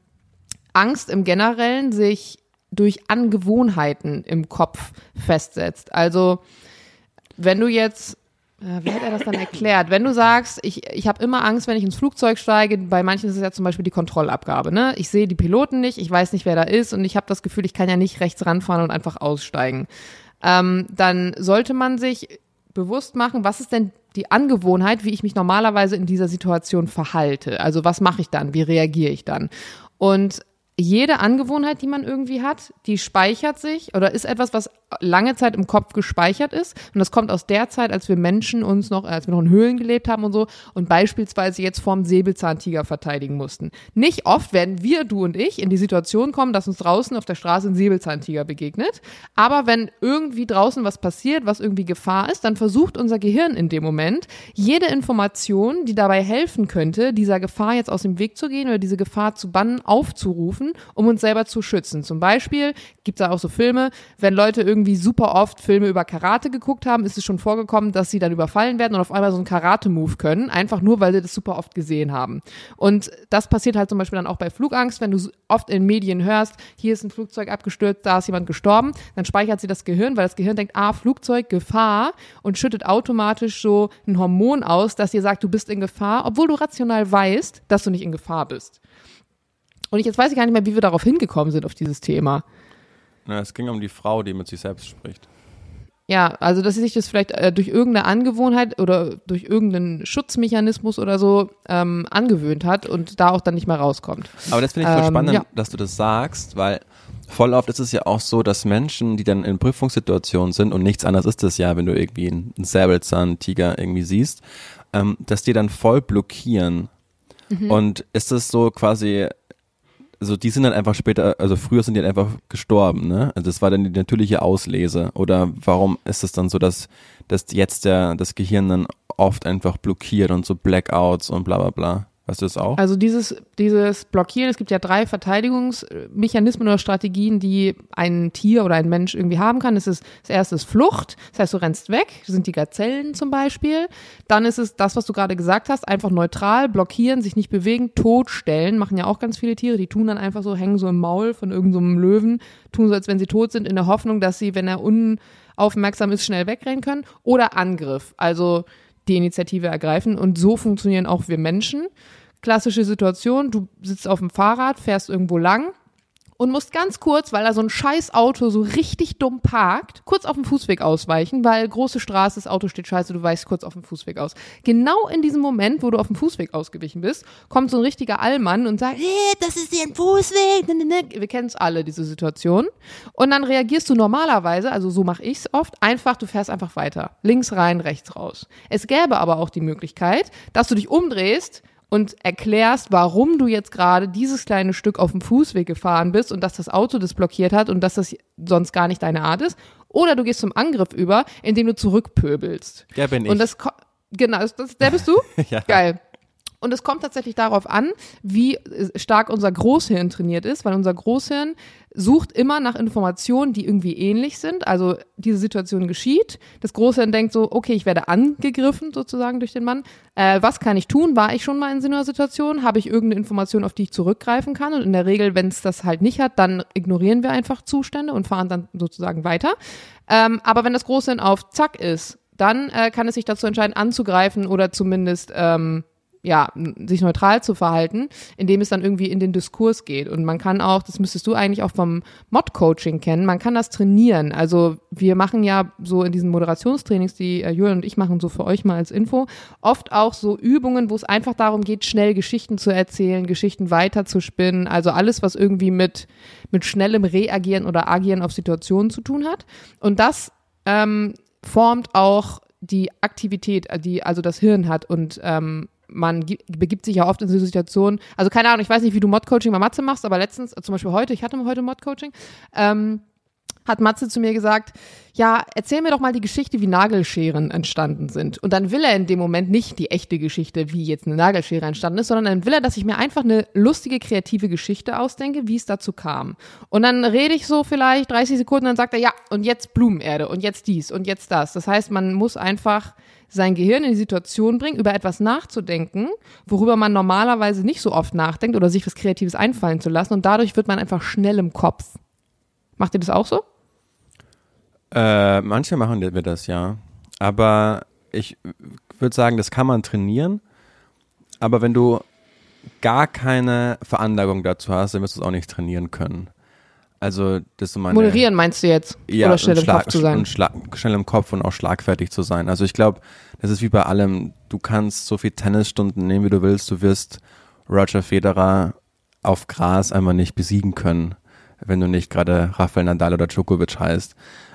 Angst im Generellen sich durch Angewohnheiten im Kopf festsetzt. Also wenn du jetzt, äh, wie hat er das dann erklärt? Wenn du sagst, ich, ich habe immer Angst, wenn ich ins Flugzeug steige, bei manchen ist es ja zum Beispiel die Kontrollabgabe. Ne? Ich sehe die Piloten nicht, ich weiß nicht, wer da ist und ich habe das Gefühl, ich kann ja nicht rechts ranfahren und einfach aussteigen. Ähm, dann sollte man sich bewusst machen, was ist denn die Angewohnheit, wie ich mich normalerweise in dieser Situation verhalte. Also was mache ich dann, wie reagiere ich dann? Und jede Angewohnheit, die man irgendwie hat, die speichert sich oder ist etwas, was lange Zeit im Kopf gespeichert ist. Und das kommt aus der Zeit, als wir Menschen uns noch, als wir noch in Höhlen gelebt haben und so und beispielsweise jetzt vorm Säbelzahntiger verteidigen mussten. Nicht oft werden wir, du und ich, in die Situation kommen, dass uns draußen auf der Straße ein Säbelzahntiger begegnet. Aber wenn irgendwie draußen was passiert, was irgendwie Gefahr ist, dann versucht unser Gehirn in dem Moment, jede Information, die dabei helfen könnte, dieser Gefahr jetzt aus dem Weg zu gehen oder diese Gefahr zu bannen, aufzurufen, um uns selber zu schützen. Zum Beispiel gibt es da auch so Filme, wenn Leute irgendwie super oft Filme über Karate geguckt haben, ist es schon vorgekommen, dass sie dann überfallen werden und auf einmal so einen Karate-Move können, einfach nur, weil sie das super oft gesehen haben. Und das passiert halt zum Beispiel dann auch bei Flugangst, wenn du oft in Medien hörst, hier ist ein Flugzeug abgestürzt, da ist jemand gestorben, dann speichert sie das Gehirn, weil das Gehirn denkt, ah, Flugzeug, Gefahr und schüttet automatisch so ein Hormon aus, das dir sagt, du bist in Gefahr, obwohl du rational weißt, dass du nicht in Gefahr bist. Und ich jetzt weiß ich gar nicht mehr, wie wir darauf hingekommen sind, auf dieses Thema.
Na, es ging um die Frau, die mit sich selbst spricht.
Ja, also dass sie sich das vielleicht äh, durch irgendeine Angewohnheit oder durch irgendeinen Schutzmechanismus oder so ähm, angewöhnt hat und da auch dann nicht mehr rauskommt.
Aber das finde ich voll
Ähm,
spannend,
ja.
dass du das sagst, weil voll oft ist es ja auch so, dass Menschen, die dann in Prüfungssituationen sind und nichts anderes ist es ja, wenn du irgendwie einen Säbelzahntiger irgendwie siehst, ähm, dass die dann voll blockieren.
Mhm.
Und ist es so quasi, also die sind dann einfach später, also früher sind die dann einfach gestorben, ne? Also das war dann die natürliche Auslese. Oder warum ist es dann so, dass, dass jetzt der, das Gehirn dann oft einfach blockiert und so Blackouts und bla bla bla? Weißt du das auch?
Also dieses, dieses Blockieren, es gibt ja drei Verteidigungsmechanismen oder Strategien, die ein Tier oder ein Mensch irgendwie haben kann. Das ist das erste ist Flucht, das heißt, du rennst weg, das sind die Gazellen zum Beispiel. Dann ist es das, was du gerade gesagt hast, einfach neutral, blockieren, sich nicht bewegen, totstellen, machen ja auch ganz viele Tiere, die tun dann einfach so, hängen so im Maul von irgendeinem so Löwen, tun so, als wenn sie tot sind, in der Hoffnung, dass sie, wenn er unaufmerksam ist, schnell wegrennen können. Oder Angriff, also die Initiative ergreifen. Und so funktionieren auch wir Menschen. Klassische Situation, du sitzt auf dem Fahrrad, fährst irgendwo lang und musst ganz kurz, weil da so ein scheiß Auto so richtig dumm parkt, kurz auf dem Fußweg ausweichen, weil große Straße, das Auto steht scheiße, du weichst kurz auf dem Fußweg aus. Genau in diesem Moment, wo du auf dem Fußweg ausgewichen bist, kommt so ein richtiger Allmann und sagt, hey, das ist hier ein Fußweg. Ne, ne, ne. Wir kennen es alle, diese Situation. Und dann reagierst du normalerweise, also so mache ich es oft, einfach, du fährst einfach weiter. Links rein, rechts raus. Es gäbe aber auch die Möglichkeit, dass du dich umdrehst, und erklärst, warum du jetzt gerade dieses kleine Stück auf dem Fußweg gefahren bist und dass das Auto das blockiert hat und dass das sonst gar nicht deine Art ist. Oder du gehst zum Angriff über, indem du zurückpöbelst.
Ja, bin ich.
Und das, genau, das, der bist du?
ja.
Geil. Und es kommt tatsächlich darauf an, wie stark unser Großhirn trainiert ist, weil unser Großhirn sucht immer nach Informationen, die irgendwie ähnlich sind. Also diese Situation geschieht. Das Großhirn denkt so, okay, ich werde angegriffen sozusagen durch den Mann. Äh, was kann ich tun? War ich schon mal in so einer Situation? Habe ich irgendeine Information, auf die ich zurückgreifen kann? Und in der Regel, wenn es das halt nicht hat, dann ignorieren wir einfach Zustände und fahren dann sozusagen weiter. Ähm, aber wenn das Großhirn auf Zack ist, dann äh, kann es sich dazu entscheiden, anzugreifen oder zumindest ähm, ja, sich neutral zu verhalten, indem es dann irgendwie in den Diskurs geht. Und man kann auch, das müsstest du eigentlich auch vom Mod-Coaching kennen, man kann das trainieren. Also wir machen ja so in diesen Moderationstrainings, die äh, Julian und ich machen, so für euch mal als Info, oft auch so Übungen, wo es einfach darum geht, schnell Geschichten zu erzählen, Geschichten weiterzuspinnen. Also alles, was irgendwie mit, mit schnellem Reagieren oder Agieren auf Situationen zu tun hat. Und das ähm, formt auch die Aktivität, die also das Hirn hat und ähm, man begibt sich ja oft in so Situationen, also keine Ahnung, ich weiß nicht, wie du Mod-Coaching bei Matze machst, aber letztens, zum Beispiel heute, ich hatte heute Mod-Coaching, ähm, hat Matze zu mir gesagt, ja, erzähl mir doch mal die Geschichte, wie Nagelscheren entstanden sind. Und dann will er in dem Moment nicht die echte Geschichte, wie jetzt eine Nagelschere entstanden ist, sondern dann will er, dass ich mir einfach eine lustige, kreative Geschichte ausdenke, wie es dazu kam. Und dann rede ich so vielleicht 30 Sekunden, dann sagt er, ja, und jetzt Blumenerde und jetzt dies und jetzt das. Das heißt, man muss einfach sein Gehirn in die Situation bringen, über etwas nachzudenken, worüber man normalerweise nicht so oft nachdenkt oder sich was Kreatives einfallen zu lassen. Und dadurch wird man einfach schnell im Kopf. Macht ihr das auch so?
Äh, manche machen wir das ja. Aber ich würde sagen, das kann man trainieren. Aber wenn du gar keine Veranlagung dazu hast, dann wirst du es auch nicht trainieren können. Also, das ist meine.
Moderieren meinst du jetzt?
Ja,
Oder schnell im Kopf zu sein?
Und schnell im Kopf und auch schlagfertig zu sein. Also, ich glaube, das ist wie bei allem. Du kannst so viel Tennisstunden nehmen, wie du willst. Du wirst Roger Federer auf Gras einfach nicht besiegen können, wenn du nicht gerade Rafael Nadal oder Djokovic heißt.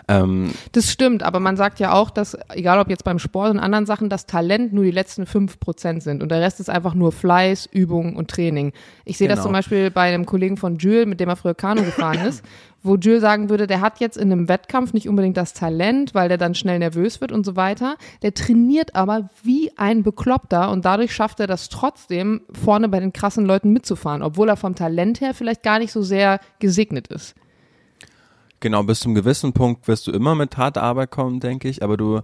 Ähm,
Das stimmt, aber man sagt ja auch, dass, egal ob jetzt beim Sport und anderen Sachen, das Talent nur die letzten fünf Prozent sind und der Rest ist einfach nur Fleiß, Übung und Training. Ich sehe das
Genau.
zum Beispiel bei einem Kollegen von Jules, mit dem er früher Kanu gefahren ist, wo Jules sagen würde, der hat jetzt in einem Wettkampf nicht unbedingt das Talent, weil der dann schnell nervös wird und so weiter. Der trainiert aber wie ein Bekloppter und dadurch schafft er das trotzdem, vorne bei den krassen Leuten mitzufahren, obwohl er vom Talent her vielleicht gar nicht so sehr gesegnet ist.
Genau, bis zum gewissen Punkt wirst du immer mit harter Arbeit kommen, denke ich. Aber du,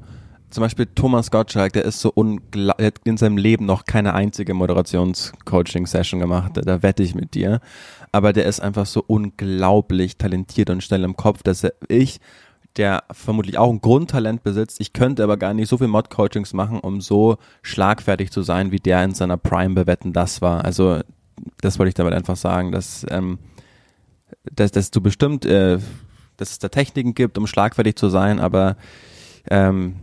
zum Beispiel Thomas Gottschalk, der ist so unglaublich, der hat in seinem Leben noch keine einzige Moderations-Coaching-Session gemacht. Da wette ich mit dir. Aber der ist einfach so unglaublich talentiert und schnell im Kopf, dass er, ich, der vermutlich auch ein Grundtalent besitzt, ich könnte aber gar nicht so viel Mod-Coachings machen, um so schlagfertig zu sein, wie der in seiner Prime bewetten das war. Also, das wollte ich damit einfach sagen, dass, ähm, dass, dass du bestimmt, äh, dass es da Techniken gibt, um schlagfertig zu sein, aber ähm,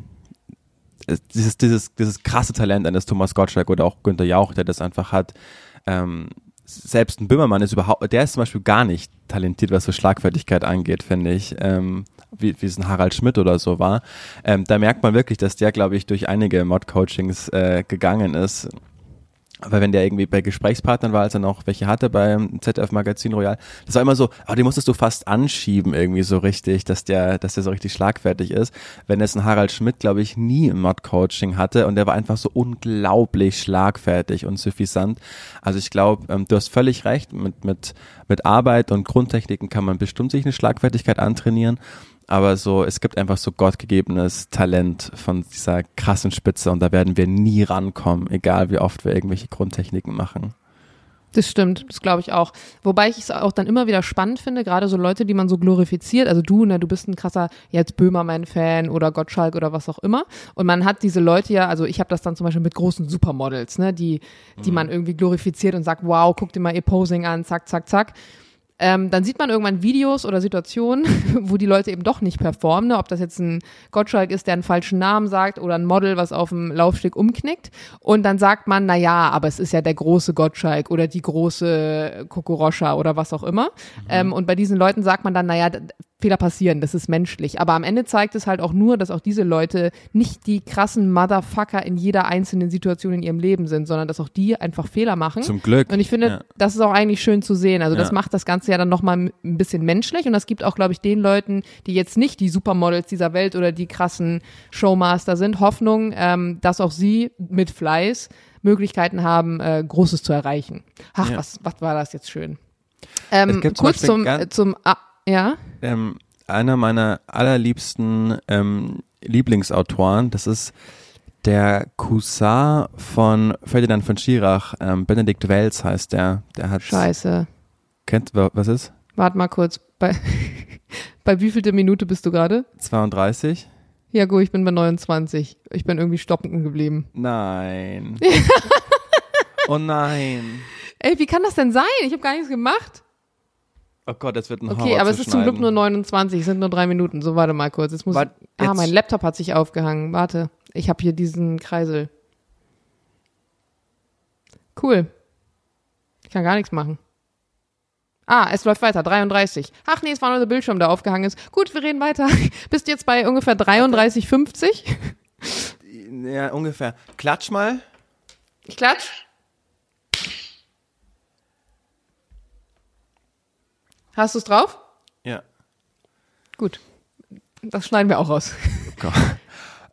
es- dieses, dieses, dieses krasse Talent eines Thomas Gottschalk oder auch Günther Jauch, der das einfach hat, ähm, selbst ein Böhmermann ist überhaupt, der ist zum Beispiel gar nicht talentiert, was so Schlagfertigkeit angeht, finde ich, ähm, wie, wie es ein Harald Schmidt oder so war. Ähm, da merkt man wirklich, dass der, glaube ich, durch einige Mod-Coachings äh, gegangen ist. Aber wenn der irgendwie bei Gesprächspartnern war, als er noch welche hatte beim ZDF Magazin Royal, das war immer so, oh, den musstest du fast anschieben irgendwie so richtig, dass der, dass der so richtig schlagfertig ist. Wenn jetzt ein Harald Schmidt, glaube ich, nie ein Mod-Coaching hatte und der war einfach so unglaublich schlagfertig und suffisant. Also ich glaube, ähm, du hast völlig recht, mit, mit, mit Arbeit und Grundtechniken kann man bestimmt sich eine Schlagfertigkeit antrainieren. Aber so, es gibt einfach so gottgegebenes Talent von dieser krassen Spitze und da werden wir nie rankommen, egal wie oft wir irgendwelche Grundtechniken machen.
Das stimmt, das glaube ich auch. Wobei ich es auch dann immer wieder spannend finde, gerade so Leute, die man so glorifiziert. Also du, ne, du bist ein krasser jetzt Böhmermann-Fan oder Gottschalk oder was auch immer. Und man hat diese Leute ja, also ich habe das dann zum Beispiel mit großen Supermodels, ne, die, die man irgendwie glorifiziert und sagt, wow, guck dir mal ihr Posing an, zack, zack, zack. Ähm, dann sieht man irgendwann Videos oder Situationen, wo die Leute eben doch nicht performen, ne? ob das jetzt ein Gottschalk ist, der einen falschen Namen sagt oder ein Model, was auf dem Laufsteg umknickt und dann sagt man, na ja, aber es ist ja der große Gottschalk oder die große Kokoroscha oder was auch immer. Mhm. Ähm, und bei diesen Leuten sagt man dann, naja, Fehler passieren, das ist menschlich. Aber am Ende zeigt es halt auch nur, dass auch diese Leute nicht die krassen Motherfucker in jeder einzelnen Situation in ihrem Leben sind, sondern dass auch die einfach Fehler machen.
Zum Glück.
Und ich finde, ja. das ist auch eigentlich schön zu sehen. Also ja. das macht das Ganze ja dann nochmal ein bisschen menschlich und das gibt auch, glaube ich, den Leuten, die jetzt nicht die Supermodels dieser Welt oder die krassen Showmaster sind, Hoffnung, ähm, dass auch sie mit Fleiß Möglichkeiten haben, äh, Großes zu erreichen. Ach, ja. was, was war das jetzt schön. Ähm, kurz zum, äh, zum, ah, ja.
Ähm, einer meiner allerliebsten ähm, Lieblingsautoren, das ist der Cousin von Ferdinand von Schirach, ähm, Benedikt Welz heißt der. Der hat.
Scheiße.
Kennt, was ist?
Warte mal kurz. Bei, bei wie viel Minute bist du gerade?
32.
Ja, gut, ich bin bei 29. Ich bin irgendwie stoppen geblieben.
Nein. oh nein.
Ey, wie kann das denn sein? Ich habe gar nichts gemacht.
Oh Gott, das wird ein
Okay, aber es ist zum Glück nur 29, es sind nur drei Minuten. So, warte mal kurz. Jetzt muss Wart, ich, ah, mein Laptop hat sich aufgehangen. Warte, ich habe hier diesen Kreisel. Cool. Ich kann gar nichts machen. Ah, es läuft weiter, 33. Ach nee, es war nur der Bildschirm, der aufgehangen ist. Gut, wir reden weiter. Bist jetzt bei ungefähr 33,50?
Ja, ungefähr. Klatsch mal.
Ich klatsch. Hast du es drauf?
Ja.
Gut. Das schneiden wir auch raus.
Oh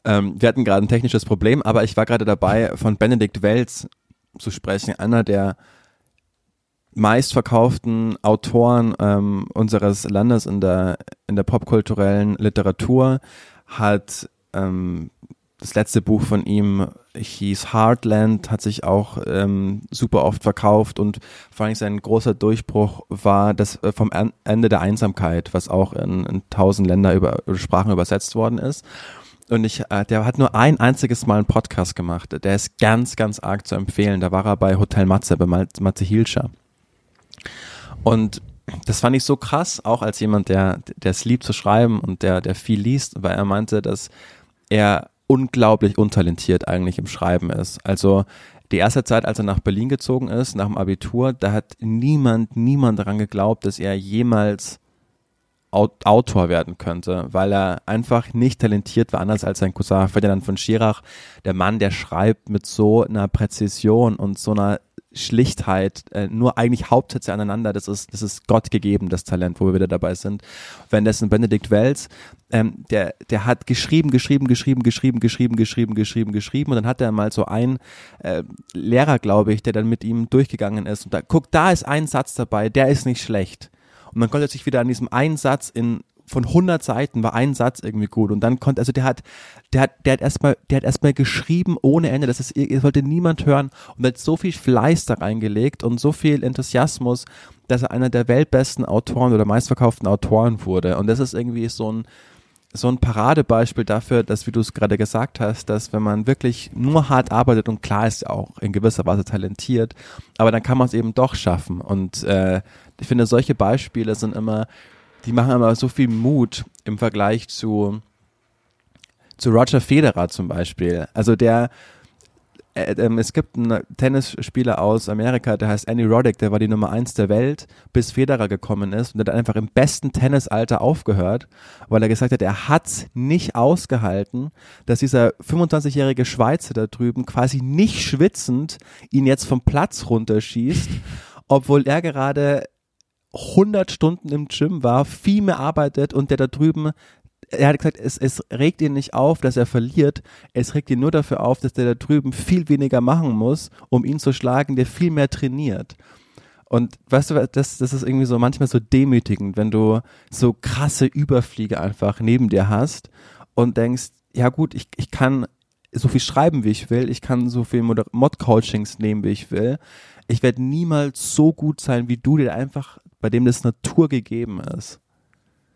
ähm, wir hatten gerade ein technisches Problem, aber ich war gerade dabei, von Benedikt Welz zu sprechen, einer der meistverkauften Autoren ähm, unseres Landes in der, in der popkulturellen Literatur, hat ähm, das letzte Buch von ihm hieß Heartland, hat sich auch ähm, super oft verkauft und vor allem sein großer Durchbruch war das äh, vom Ende der Einsamkeit, was auch in, in tausend Länder über, über Sprachen übersetzt worden ist. Und ich, äh, der hat nur ein einziges Mal einen Podcast gemacht. Der ist ganz, ganz arg zu empfehlen. Da war er bei Hotel Matze, bei Matze Hilscher. Und das fand ich so krass, auch als jemand, der der es liebt zu schreiben und der der viel liest, weil er meinte, dass er unglaublich untalentiert eigentlich im Schreiben ist. Also die erste Zeit, als er nach Berlin gezogen ist, nach dem Abitur, da hat niemand, niemand daran geglaubt, dass er jemals Autor werden könnte, weil er einfach nicht talentiert war, anders als sein Cousin Ferdinand von Schirach, der Mann, der schreibt mit so einer Präzision und so einer Schlichtheit, äh, nur eigentlich Hauptsätze aneinander, das ist, das ist Gott gegeben, das Talent, wo wir wieder dabei sind. Ein Benedikt Wells, ähm, der, der hat geschrieben, geschrieben, geschrieben, geschrieben, geschrieben, geschrieben, geschrieben, geschrieben und dann hat er mal so einen äh, Lehrer, glaube ich, der dann mit ihm durchgegangen ist und da, guck, da ist ein Satz dabei, der ist nicht schlecht. Und man konnte sich wieder an diesem einen Satz in von 100 Seiten war ein Satz irgendwie gut. Und dann konnte also der hat der hat der hat erstmal der hat erstmal geschrieben ohne Ende. Das ist ihr wollte niemand hören. Und hat so viel Fleiß da reingelegt und so viel Enthusiasmus dass er einer der weltbesten Autoren oder meistverkauften Autoren wurde. Und das ist irgendwie so ein so ein Paradebeispiel dafür, dass, wie du es gerade gesagt hast, dass wenn man wirklich nur hart arbeitet und klar ist ja auch in gewisser Weise talentiert, aber dann kann man es eben doch schaffen. Und äh, ich finde, solche Beispiele sind immer die machen aber so viel Mut im Vergleich zu, zu Roger Federer zum Beispiel. Also der, äh, äh, es gibt einen Tennisspieler aus Amerika, der heißt Andy Roddick, der war die Nummer eins der Welt, bis Federer gekommen ist und der hat einfach im besten Tennisalter aufgehört, weil er gesagt hat, er hat's nicht ausgehalten, dass dieser 25-jährige Schweizer da drüben quasi nicht schwitzend ihn jetzt vom Platz runterschießt, obwohl er gerade 100 Stunden im Gym war, viel mehr arbeitet und der da drüben er hat gesagt, es, es regt ihn nicht auf, dass er verliert. Es regt ihn nur dafür auf, dass der da drüben viel weniger machen muss, um ihn zu schlagen, der viel mehr trainiert. Und weißt du, das, das ist irgendwie so manchmal so demütigend, wenn du so krasse Überfliege einfach neben dir hast und denkst, ja gut, ich, ich kann so viel schreiben, wie ich will, ich kann so viel Mod-Coachings nehmen, wie ich will. Ich werde niemals so gut sein wie du, der einfach bei dem das Natur gegeben ist.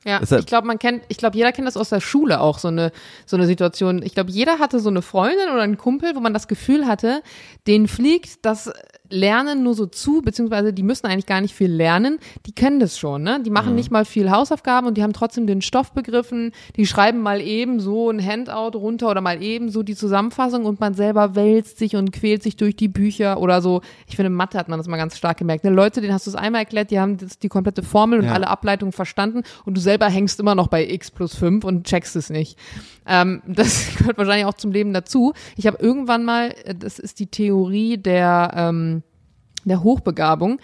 Ja, Deshalb, ich glaube, man kennt, ich glaube, jeder kennt das aus der Schule auch, so eine, so eine Situation. Ich glaube, jeder hatte so eine Freundin oder einen Kumpel, wo man das Gefühl hatte, den fliegt das lernen nur so zu, beziehungsweise die müssen eigentlich gar nicht viel lernen, die kennen das schon, ne? Die machen mhm. nicht mal viel Hausaufgaben und die haben trotzdem den Stoff begriffen, die schreiben mal eben so ein Handout runter oder mal eben so die Zusammenfassung und man selber wälzt sich und quält sich durch die Bücher oder so. Ich finde, Mathe hat man das mal ganz stark gemerkt. Ne? Leute, denen hast du es einmal erklärt, die haben die komplette Formel und ja. alle Ableitungen verstanden und du selber hängst immer noch bei x plus 5 und checkst es nicht. Ähm, das gehört wahrscheinlich auch zum Leben dazu. Ich habe irgendwann mal, äh, das ist die Theorie der, ähm, der Hochbegabung,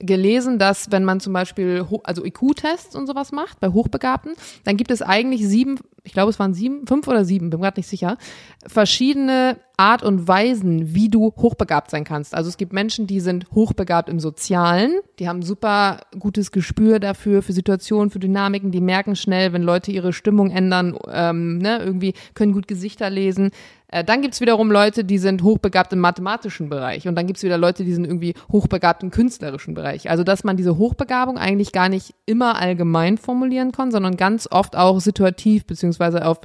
gelesen, dass wenn man zum Beispiel also IQ-Tests und sowas macht bei Hochbegabten, dann gibt es eigentlich sieben, ich glaube es waren sieben, fünf oder sieben, bin gerade nicht sicher, verschiedene Art und Weisen, wie du hochbegabt sein kannst. Also es gibt Menschen, die sind hochbegabt im Sozialen, die haben super gutes Gespür dafür, für Situationen, für Dynamiken, die merken schnell, wenn Leute ihre Stimmung ändern, ähm, ne, irgendwie können gut Gesichter lesen. Äh, dann gibt's wiederum Leute, die sind hochbegabt im mathematischen Bereich und dann gibt's wieder Leute, die sind irgendwie hochbegabt im künstlerischen Bereich. Also dass man diese Hochbegabung eigentlich gar nicht immer allgemein formulieren kann, sondern ganz oft auch situativ beziehungsweise auf,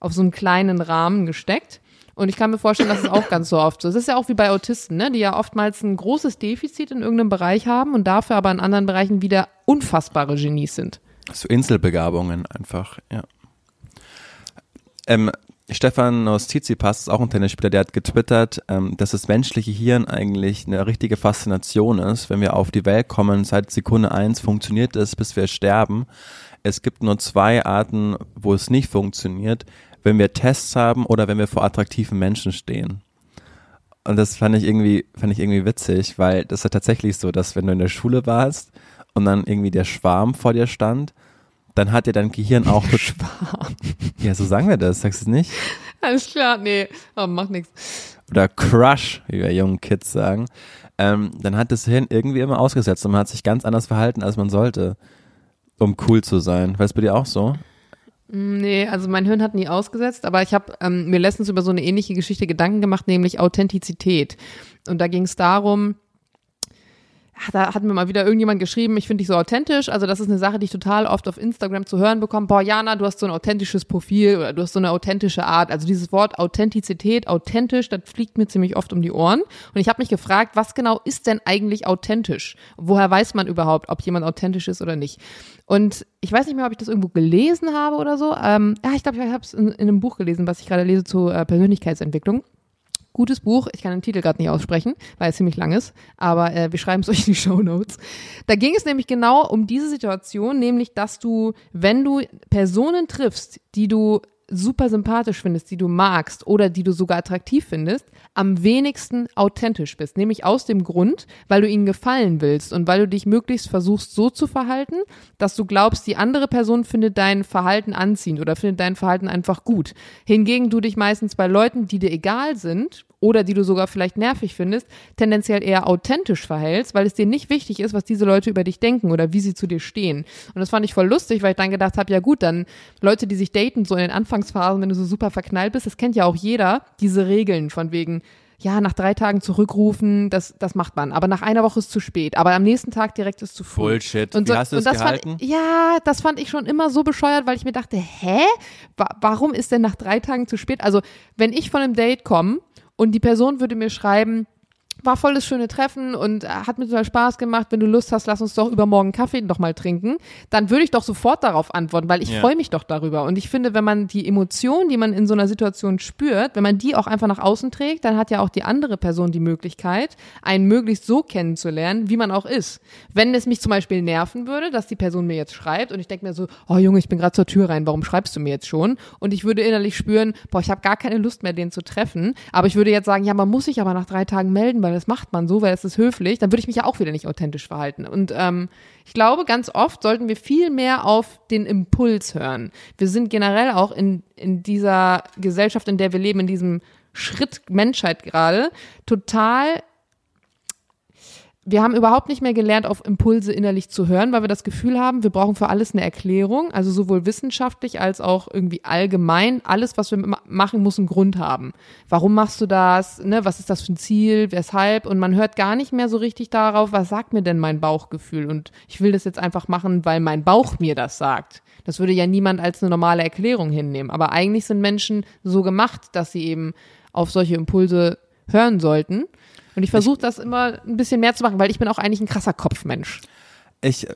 auf so einen kleinen Rahmen gesteckt. Und ich kann mir vorstellen, dass es auch ganz so oft so ist. Es ist ja auch wie bei Autisten, ne? die ja oftmals ein großes Defizit in irgendeinem Bereich haben und dafür aber in anderen Bereichen wieder unfassbare Genies sind.
So Inselbegabungen einfach, ja. Ähm, Stefanos Tsitsipas ist auch ein Tennisspieler, der hat getwittert, ähm, dass das menschliche Hirn eigentlich eine richtige Faszination ist. Wenn wir auf die Welt kommen, seit Sekunde eins funktioniert es, bis wir sterben. Es gibt nur zwei Arten, wo es nicht funktioniert, wenn wir Tests haben oder wenn wir vor attraktiven Menschen stehen. Und das fand ich irgendwie, fand ich irgendwie witzig, weil das ist ja tatsächlich so, dass wenn du in der Schule warst und dann irgendwie der Schwarm vor dir stand dann hat ja dein Gehirn auch
Schwarm.
Ja, so sagen wir das, sagst du es nicht?
Alles klar, nee, aber macht nichts.
Oder Crush, wie wir jungen Kids sagen. Ähm, dann hat das Hirn irgendwie immer ausgesetzt und man hat sich ganz anders verhalten, als man sollte, um cool zu sein. Weißt du bei dir auch so?
Mm, nee, also mein Hirn hat nie ausgesetzt, aber ich habe ähm, mir letztens über so eine ähnliche Geschichte Gedanken gemacht, nämlich Authentizität. Und da ging es darum, da hat mir mal wieder irgendjemand geschrieben, ich finde dich so authentisch. Also das ist eine Sache, die ich total oft auf Instagram zu hören bekomme. Boah, Jana, du hast so ein authentisches Profil oder du hast so eine authentische Art. Also dieses Wort Authentizität, authentisch, das fliegt mir ziemlich oft um die Ohren. Und ich habe mich gefragt, was genau ist denn eigentlich authentisch? Woher weiß man überhaupt, ob jemand authentisch ist oder nicht? Und ich weiß nicht mehr, ob ich das irgendwo gelesen habe oder so. Ähm, ja, ich glaube, ich habe es in, in, einem Buch gelesen, was ich gerade lese zu äh, Persönlichkeitsentwicklung. Gutes Buch. Ich kann den Titel gerade nicht aussprechen, weil es ziemlich lang ist. Aber äh, wir schreiben es euch in die Show Notes. Da ging es nämlich genau um diese Situation, nämlich, dass du, wenn du Personen triffst, die du super sympathisch findest, die du magst oder die du sogar attraktiv findest, am wenigsten authentisch bist. Nämlich aus dem Grund, weil du ihnen gefallen willst und weil du dich möglichst versuchst so zu verhalten, dass du glaubst, die andere Person findet dein Verhalten anziehend oder findet dein Verhalten einfach gut. Hingegen du dich meistens bei Leuten, die dir egal sind oder die du sogar vielleicht nervig findest, tendenziell eher authentisch verhältst, weil es dir nicht wichtig ist, was diese Leute über dich denken oder wie sie zu dir stehen. Und das fand ich voll lustig, weil ich dann gedacht habe, ja gut, dann Leute, die sich daten, so in den Anfangsphasen, wenn du so super verknallt bist, das kennt ja auch jeder, diese Regeln von wegen, ja, nach drei Tagen zurückrufen, das, das macht man. Aber nach einer Woche ist zu spät. Aber am nächsten Tag direkt ist zu früh.
Bullshit.
Und
so, Wie hast du das, das
gehalten? Fand, ja, das fand ich schon immer so bescheuert, weil ich mir dachte, hä? Wa warum ist denn nach drei Tagen zu spät? Also, wenn ich von einem Date komme und die Person würde mir schreiben, war voll das schöne Treffen und äh, hat mir total Spaß gemacht. Wenn du Lust hast, lass uns doch übermorgen Kaffee noch mal trinken. Dann würde ich doch sofort darauf antworten, weil ich ja. freue mich doch darüber. Und ich finde, wenn man die Emotionen, die man in so einer Situation spürt, wenn man die auch einfach nach außen trägt, dann hat ja auch die andere Person die Möglichkeit, einen möglichst so kennenzulernen, wie man auch ist. Wenn es mich zum Beispiel nerven würde, dass die Person mir jetzt schreibt und ich denke mir so, oh Junge, ich bin gerade zur Tür rein, warum schreibst du mir jetzt schon? Und ich würde innerlich spüren, boah, ich habe gar keine Lust mehr, den zu treffen. Aber ich würde jetzt sagen, ja, man muss sich aber nach drei Tagen melden, weil das macht man so, weil es ist höflich, dann würde ich mich ja auch wieder nicht authentisch verhalten. Und ähm, ich glaube, ganz oft sollten wir viel mehr auf den Impuls hören. Wir sind generell auch in, in dieser Gesellschaft, in der wir leben, in diesem Schritt Menschheit gerade, total wir haben überhaupt nicht mehr gelernt, auf Impulse innerlich zu hören, weil wir das Gefühl haben, wir brauchen für alles eine Erklärung, also sowohl wissenschaftlich als auch irgendwie allgemein. Alles, was wir machen, muss einen Grund haben. Warum machst du das? Ne? Was ist das für ein Ziel? Weshalb? Und man hört gar nicht mehr so richtig darauf, was sagt mir denn mein Bauchgefühl? Und ich will das jetzt einfach machen, weil mein Bauch mir das sagt. Das würde ja niemand als eine normale Erklärung hinnehmen. Aber eigentlich sind Menschen so gemacht, dass sie eben auf solche Impulse hören sollten. Und ich versuche das immer ein bisschen mehr zu machen, weil ich bin auch eigentlich ein krasser Kopfmensch.
Ich,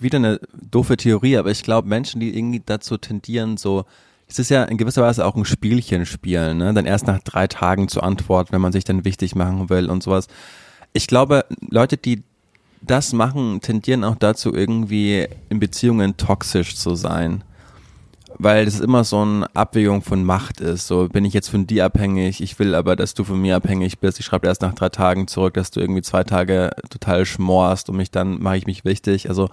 wieder eine doofe Theorie, aber ich glaube, Menschen, die irgendwie dazu tendieren, so, es ist ja in gewisser Weise auch ein Spielchen spielen, ne? Dann erst nach drei Tagen zu antworten, wenn man sich dann wichtig machen will und sowas. Ich glaube, Leute, die das machen, tendieren auch dazu, irgendwie in Beziehungen toxisch zu sein. Weil es immer so eine Abwägung von Macht ist. So, bin ich jetzt von dir abhängig, ich will aber, dass du von mir abhängig bist. Ich schreibe erst nach drei Tagen zurück, dass du irgendwie zwei Tage total schmorst und mich dann mache ich mich wichtig. Also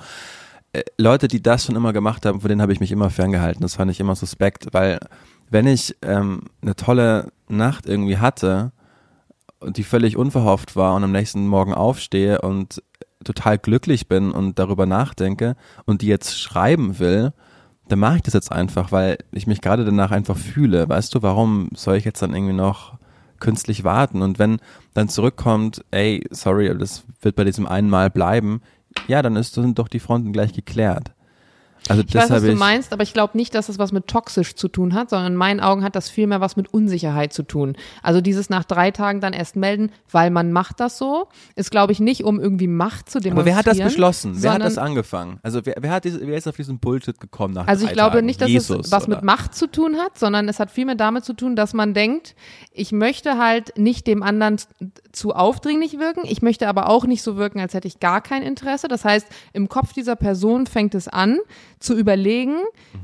äh, Leute, die das schon immer gemacht haben, von denen habe ich mich immer ferngehalten. Das fand ich immer suspekt, weil wenn ich ähm, eine tolle Nacht irgendwie hatte, die völlig unverhofft war und am nächsten Morgen aufstehe und total glücklich bin und darüber nachdenke und die jetzt schreiben will, dann mache ich das jetzt einfach, weil ich mich gerade danach einfach fühle. Weißt du, warum soll ich jetzt dann irgendwie noch künstlich warten? Und wenn dann zurückkommt, ey, sorry, das wird bei diesem einen Mal bleiben, ja, dann ist, sind doch die Fronten gleich geklärt. Also
ich weiß, was du meinst, aber ich glaube nicht, dass das was mit toxisch zu tun hat, sondern in meinen Augen hat das vielmehr was mit Unsicherheit zu tun. Also dieses nach drei Tagen dann erst melden, weil man macht das so, ist glaube ich nicht, um irgendwie Macht zu demonstrieren.
Aber wer hat das beschlossen? Wer hat das angefangen? Also wer, wer, hat diese, wer ist auf diesen Bullshit gekommen nach
Also ich glaube
Tagen?
nicht, dass
Jesus,
es was
oder?
mit Macht zu tun hat, sondern es hat vielmehr damit zu tun, dass man denkt, ich möchte halt nicht dem anderen zu aufdringlich wirken, ich möchte aber auch nicht so wirken, als hätte ich gar kein Interesse. Das heißt, im Kopf dieser Person fängt es an, zu überlegen,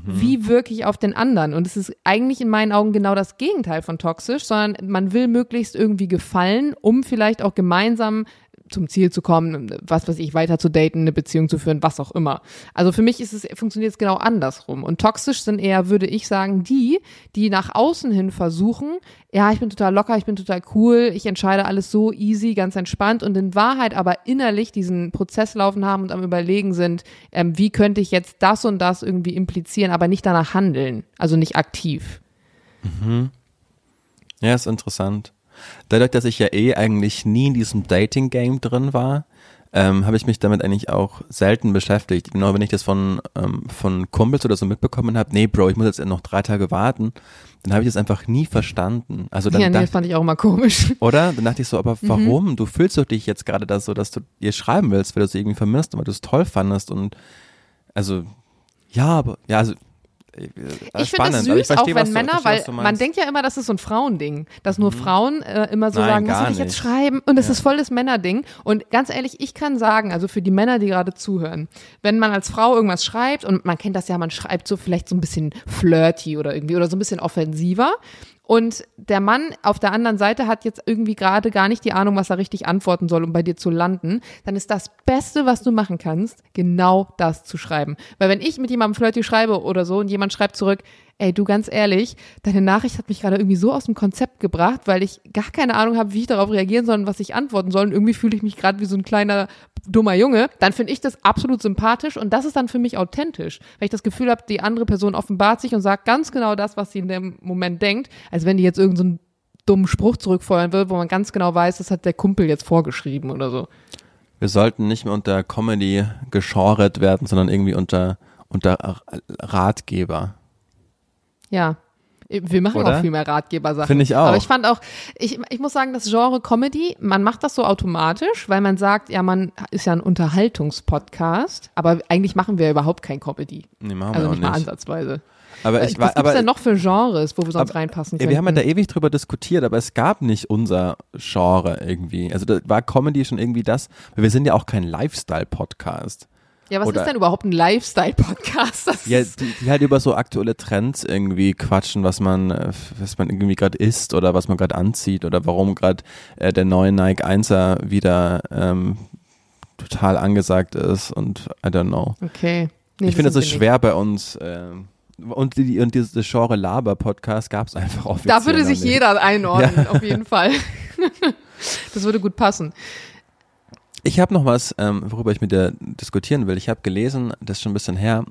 wie wirke ich auf den anderen. Und es ist eigentlich in meinen Augen genau das Gegenteil von toxisch, sondern man will möglichst irgendwie gefallen, um vielleicht auch gemeinsam zum Ziel zu kommen, was weiß ich, weiter zu daten, eine Beziehung zu führen, was auch immer. Also für mich ist es, funktioniert es genau andersrum. Und toxisch sind eher, würde ich sagen, die, die nach außen hin versuchen, ja, ich bin total locker, ich bin total cool, ich entscheide alles so easy, ganz entspannt und in Wahrheit aber innerlich diesen Prozess laufen haben und am überlegen sind, ähm, wie könnte ich jetzt das und das irgendwie implizieren, aber nicht danach handeln, also nicht aktiv.
Ja, ist interessant. Dadurch, dass ich ja eh eigentlich nie in diesem Dating-Game drin war, ähm, habe ich mich damit eigentlich auch selten beschäftigt. Genau, wenn ich das von, ähm, von Kumpels oder so mitbekommen habe, nee, Bro, ich muss jetzt noch drei Tage warten, dann habe ich das einfach nie verstanden. Also dann
ja, nee,
dacht-
das fand ich auch immer komisch.
oder? Dann dachte ich so, aber warum? Du fühlst doch dich jetzt gerade da so, dass du ihr schreiben willst, weil du sie irgendwie vermisst und weil du es toll fandest und also ja, aber ja, also äh,
Ich finde
spannend,
süß,
verstehe,
auch wenn
du-
Männer,
verstehe,
weil man denkt ja immer, das ist so ein Frauending, dass nur Frauen äh, immer so
Nein,
sagen, was soll ich jetzt
nicht.
schreiben? Und es ist voll das Männerding. Und ganz ehrlich, ich kann sagen, also für die Männer, die gerade zuhören, wenn man als Frau irgendwas schreibt und man kennt das ja, man schreibt so vielleicht so ein bisschen flirty oder irgendwie oder so ein bisschen offensiver. Und der Mann auf der anderen Seite hat jetzt irgendwie gerade gar nicht die Ahnung, was er richtig antworten soll, um bei dir zu landen. Dann ist das Beste, was du machen kannst, genau das zu schreiben. Weil wenn ich mit jemandem flirty schreibe oder so und jemand schreibt zurück, ey, du ganz ehrlich, deine Nachricht hat mich gerade irgendwie so aus dem Konzept gebracht, weil ich gar keine Ahnung habe, wie ich darauf reagieren soll und was ich antworten soll. Und irgendwie fühle ich mich gerade wie so ein kleiner dummer Junge, dann finde ich das absolut sympathisch und das ist dann für mich authentisch. Wenn ich das Gefühl habe, die andere Person offenbart sich und sagt ganz genau das, was sie in dem Moment denkt, als wenn die jetzt irgendeinen so dummen Spruch zurückfeuern will, wo man ganz genau weiß, das hat der Kumpel jetzt vorgeschrieben oder so.
Wir sollten nicht mehr unter Comedy geschorret werden, sondern irgendwie unter, unter Ratgeber.
Ja. Wir machen
Oder?
auch viel mehr Ratgebersachen.
Finde ich auch.
Aber ich fand auch, ich, ich muss sagen, das Genre Comedy, man macht das so automatisch, weil man sagt, ja, man ist ja ein Unterhaltungspodcast, aber eigentlich machen wir überhaupt kein Comedy.
Nee, machen
Also
wir auch
nicht mal ansatzweise.
Aber
Äh,
ich
Was gibt's
aber
denn noch für Genres, wo wir sonst
aber-
reinpassen können?
wir haben ja da ewig drüber diskutiert, aber es gab nicht unser Genre irgendwie. Also da war Comedy schon irgendwie das, weil wir sind ja auch kein Lifestyle-Podcast.
Ja, was
oder-
ist denn überhaupt ein Lifestyle-Podcast?
Ja, die, die halt über so aktuelle Trends irgendwie quatschen, was man, äh, was man irgendwie gerade isst oder was man gerade anzieht oder warum gerade äh, der neue Nike 1er wieder ähm, total angesagt ist und I don't know.
Okay. Nee,
ich finde,
das
es ist schwer bei uns. ähm, und, die, und dieses Genre Laber-Podcast gab es einfach
nicht.
offiziell
Da würde sich
nicht.
jeder einordnen, auf jeden Fall. das würde gut passen.
Ich habe noch was, ähm, worüber ich mit dir diskutieren will. Ich habe gelesen, das ist schon ein bisschen her,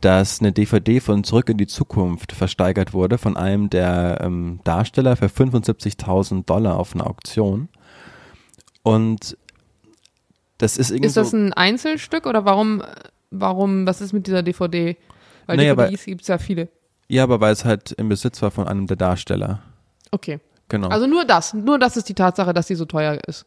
dass eine DVD von Zurück in die Zukunft versteigert wurde von einem der ähm, Darsteller für 75.000 Dollar auf einer Auktion. Und das ist irgendwie
Ist das ein Einzelstück oder warum, warum, was ist mit dieser DVD? Weil
aber-
DVDs gibt es ja viele.
ja, aber weil es halt im Besitz war von einem der Darsteller.
Okay.
genau.
Also nur das, nur das ist die Tatsache, dass sie so teuer ist.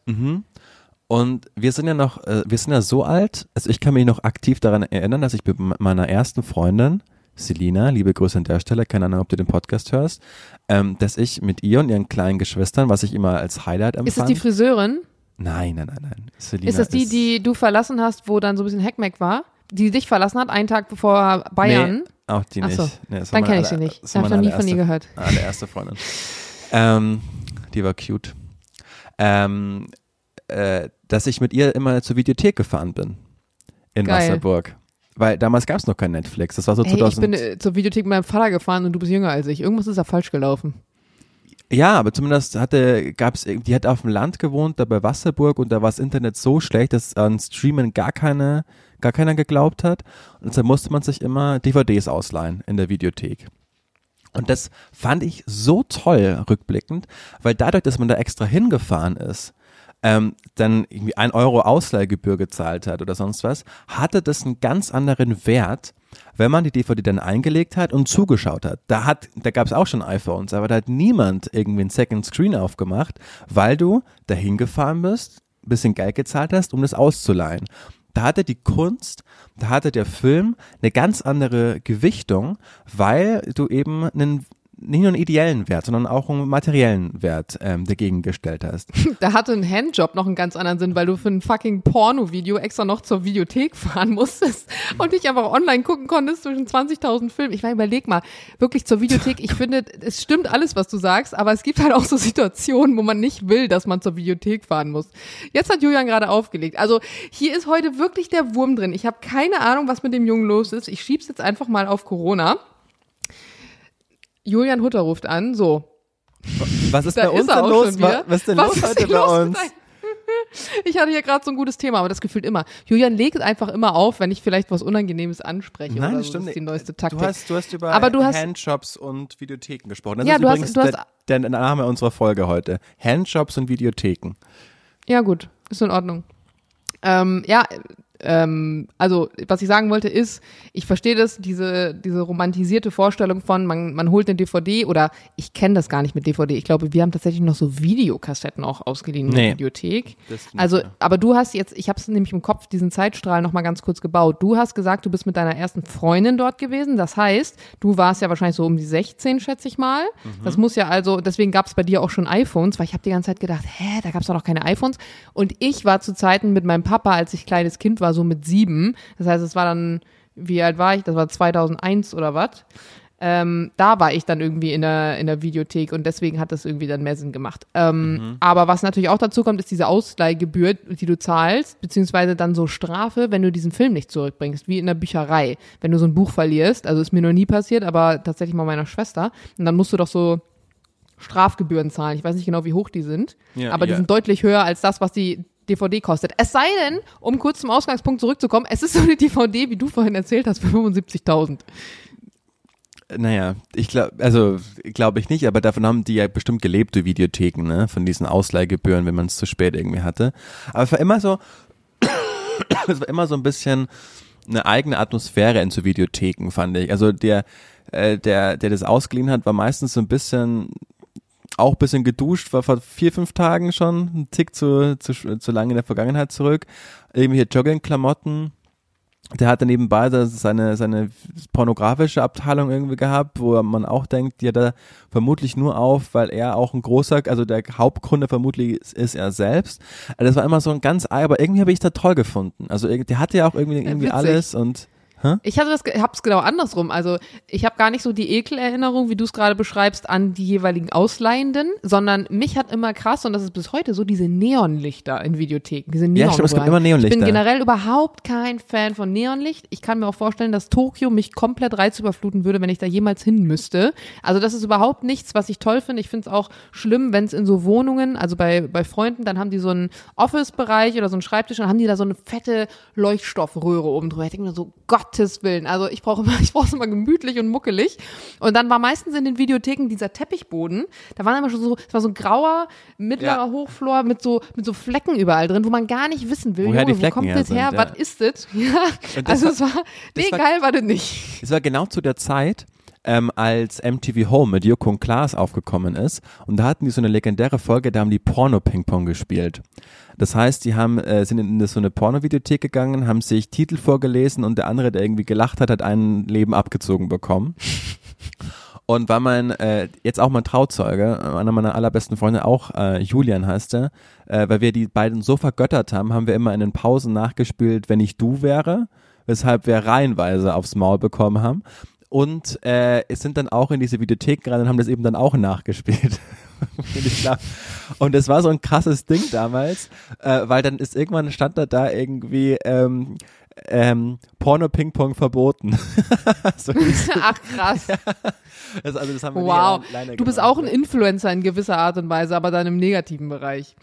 Und wir sind ja noch, äh, wir sind ja so alt, also ich kann mich noch aktiv daran erinnern, dass ich mit me- meiner ersten Freundin, Selina, liebe Grüße an der Stelle, keine Ahnung, ob du den Podcast hörst, ähm, dass ich mit ihr und ihren kleinen Geschwistern, was ich immer als Highlight empfand.
Ist es die Friseurin?
Nein, nein, nein, nein. Selina
ist das die, die du verlassen hast, wo dann so ein bisschen Heckmeck war? Die dich verlassen hat, einen Tag bevor Bayern?
Nee, auch die
Ach
nicht.
so,
Nee, das
Dann kenne ich sie nicht.
das war
habe ich noch nie von ihr gehört.
Allererste Freundin. ähm, die war cute. Ähm, äh, dass ich mit ihr immer zur Videothek gefahren bin. In
Geil.
Wasserburg. Weil damals gab es noch kein Netflix. Das war so
Hey, ich
2000.
bin äh, zur Videothek mit meinem Vater gefahren und du bist jünger als ich. Irgendwas ist da falsch gelaufen.
Ja, aber zumindest hatte, gab's, die hat auf dem Land gewohnt, da bei Wasserburg und da war das Internet so schlecht, dass an Streamen gar keine, gar keiner geglaubt hat. Und deshalb musste man sich immer DVDs ausleihen in der Videothek. Und das fand ich so toll rückblickend, weil dadurch, dass man da extra hingefahren ist, ähm, dann irgendwie ein Euro Ausleihgebühr gezahlt hat oder sonst was, hatte das einen ganz anderen Wert, wenn man die DVD dann eingelegt hat und zugeschaut hat. Da hat, da gab es auch schon iPhones, aber da hat niemand irgendwie einen Second Screen aufgemacht, weil du dahin gefahren bist, ein bisschen Geld gezahlt hast, um das auszuleihen. Da hatte die Kunst, da hatte der Film eine ganz andere Gewichtung, weil du eben einen nicht nur einen ideellen Wert, sondern auch einen materiellen Wert ähm, dagegen gestellt hast.
Da hatte ein Handjob noch einen ganz anderen Sinn, weil du für ein fucking Porno-Video extra noch zur Videothek fahren musstest und dich einfach online gucken konntest zwischen 20.000 Filmen. Ich meine, überleg mal, wirklich zur Videothek, ich finde, es stimmt alles, was du sagst, aber es gibt halt auch so Situationen, wo man nicht will, dass man zur Videothek fahren muss. Jetzt hat Julian gerade aufgelegt. Also hier ist heute wirklich der Wurm drin. Ich habe keine Ahnung, was mit dem Jungen los ist. Ich schieb's jetzt einfach mal auf Corona. Julian Hutter ruft an, so,
Was ist
Da
bei
ist
uns
er
denn los? Was ist denn
Was
los
ist
heute bei
los
uns?
Ich hatte hier gerade so ein gutes Thema, aber das gefühlt immer. Julian legt einfach immer auf, wenn ich vielleicht was Unangenehmes anspreche.
Nein, das
so.
stimmt
Das ist die neueste Taktik.
Du hast, du hast über
Aber du hast-
Handshops und Videotheken gesprochen. Das
Ja,
ist
du hast-
übrigens
du hast-
der, der Name unserer Folge heute. Handshops und Videotheken.
Ja, gut, ist in Ordnung. Ähm, ja, ähm, also was ich sagen wollte ist, ich verstehe das, diese, diese romantisierte Vorstellung von, man, man holt eine DVD oder ich kenne das gar nicht mit DVD. Ich glaube, wir haben tatsächlich noch so Videokassetten auch ausgeliehen in
Nee.
der Videothek.
Das stimmt,
Also, aber du hast jetzt, ich habe es nämlich im Kopf, diesen Zeitstrahl noch mal ganz kurz gebaut. Du hast gesagt, du bist mit deiner ersten Freundin dort gewesen. Das heißt, du warst ja wahrscheinlich so um die 16, schätze ich mal.
Mhm.
Das muss ja also, deswegen gab es bei dir auch schon iPhones, weil ich habe die ganze Zeit gedacht, hä, da gab es doch noch keine iPhones. Und ich war zu Zeiten mit meinem Papa, als ich kleines Kind war, so mit sieben. Das heißt, es war dann, wie alt war ich? Das war 2001 oder was? Ähm, da war ich dann irgendwie in der, in der Videothek und deswegen hat das irgendwie dann mehr Sinn gemacht. Ähm, Aber was natürlich auch dazu kommt, ist diese Ausleihgebühr, die du zahlst, beziehungsweise dann so Strafe, wenn du diesen Film nicht zurückbringst, wie in der Bücherei. Wenn du so ein Buch verlierst, also ist mir noch nie passiert, aber tatsächlich mal meiner Schwester, und dann musst du doch so Strafgebühren zahlen. Ich weiß nicht genau, wie hoch die sind,
Ja,
aber die
ja.
sind deutlich höher als das, was die DVD kostet. Es sei denn, um kurz zum Ausgangspunkt zurückzukommen, es ist so eine DVD, wie du vorhin erzählt hast, für 75.000.
Naja, ich glaube, also glaube ich nicht, aber davon haben die ja bestimmt gelebt, die Videotheken, ne? Von diesen Ausleihgebühren, wenn man es zu spät irgendwie hatte. Aber es war immer so, es war immer so ein bisschen eine eigene Atmosphäre in so Videotheken, fand ich. Also der, äh, der, der das ausgeliehen hat, war meistens so ein bisschen auch ein bisschen geduscht, war vor vier, fünf Tagen schon, ein Tick zu, zu, zu lange in der Vergangenheit zurück. Irgendwelche Joggingklamotten. Der hatte nebenbei seine, seine pornografische Abteilung irgendwie gehabt, wo man auch denkt, die hat er vermutlich nur auf, weil er auch ein großer, also der Hauptkunde vermutlich ist, ist er selbst. Also das war immer so ein ganz, aber irgendwie habe ich da toll gefunden. Also der hatte ja auch irgendwie, irgendwie alles und
Ich hatte das, hab's genau andersrum. Also ich habe gar nicht so die Ekelerinnerung, wie du es gerade beschreibst, an die jeweiligen Ausleihenden, sondern mich hat immer krass und das ist bis heute so diese Neonlichter in Videotheken, diese
Ja,
Neon
stimmt, es gibt immer Neonlichter.
Ich bin generell überhaupt kein Fan von Neonlicht. Ich kann mir auch vorstellen, dass Tokio mich komplett reizüberfluten würde, wenn ich da jemals hin müsste. Also das ist überhaupt nichts, was ich toll finde. Ich finde es auch schlimm, wenn es in so Wohnungen, also bei, bei Freunden, dann haben die so einen Office-Bereich oder so einen Schreibtisch und haben die da so eine fette Leuchtstoffröhre oben drüber. Ich denke mir so, Gottes Willen. Also ich brauche immer, ich brauche es immer gemütlich und muckelig. Und dann war meistens in den Videotheken dieser Teppichboden, da waren immer schon so, es war so ein grauer, mittlerer
Ja.
Hochflor mit so, mit so Flecken überall drin, wo man gar nicht wissen will,
Woher
Junge,
die Flecken
wo kommt
her
das her,
sind, ja.
was ist das? Ja, also
war-
es war, nee,
war-
geil war das nicht.
Es war genau zu der Zeit, ähm, als MTV Home mit Joko und Klaas aufgekommen ist. Und da hatten die so eine legendäre Folge, da haben die Porno-Ping-Pong gespielt. Das heißt, die haben, äh, sind in so eine Pornovideothek gegangen, haben sich Titel vorgelesen und der andere, der irgendwie gelacht hat, hat ein Leben abgezogen bekommen. Und weil mein, äh, jetzt auch mein Trauzeuge, äh, einer meiner allerbesten Freunde, auch äh, Julian heißt er, äh, weil wir die beiden so vergöttert haben, haben wir immer in den Pausen nachgespielt, wenn ich du wäre, weshalb wir reihenweise aufs Maul bekommen haben. Und äh, es sind dann auch in diese Videothek gerannt und haben das eben dann auch nachgespielt. und es war so ein krasses Ding damals, äh, weil dann ist irgendwann stand da da irgendwie ähm, ähm, Porno-Ping-Pong verboten.
so Ach krass. Ja. Das, also das wow. Du bist auch ein Influencer in gewisser Art und Weise, aber dann im negativen Bereich.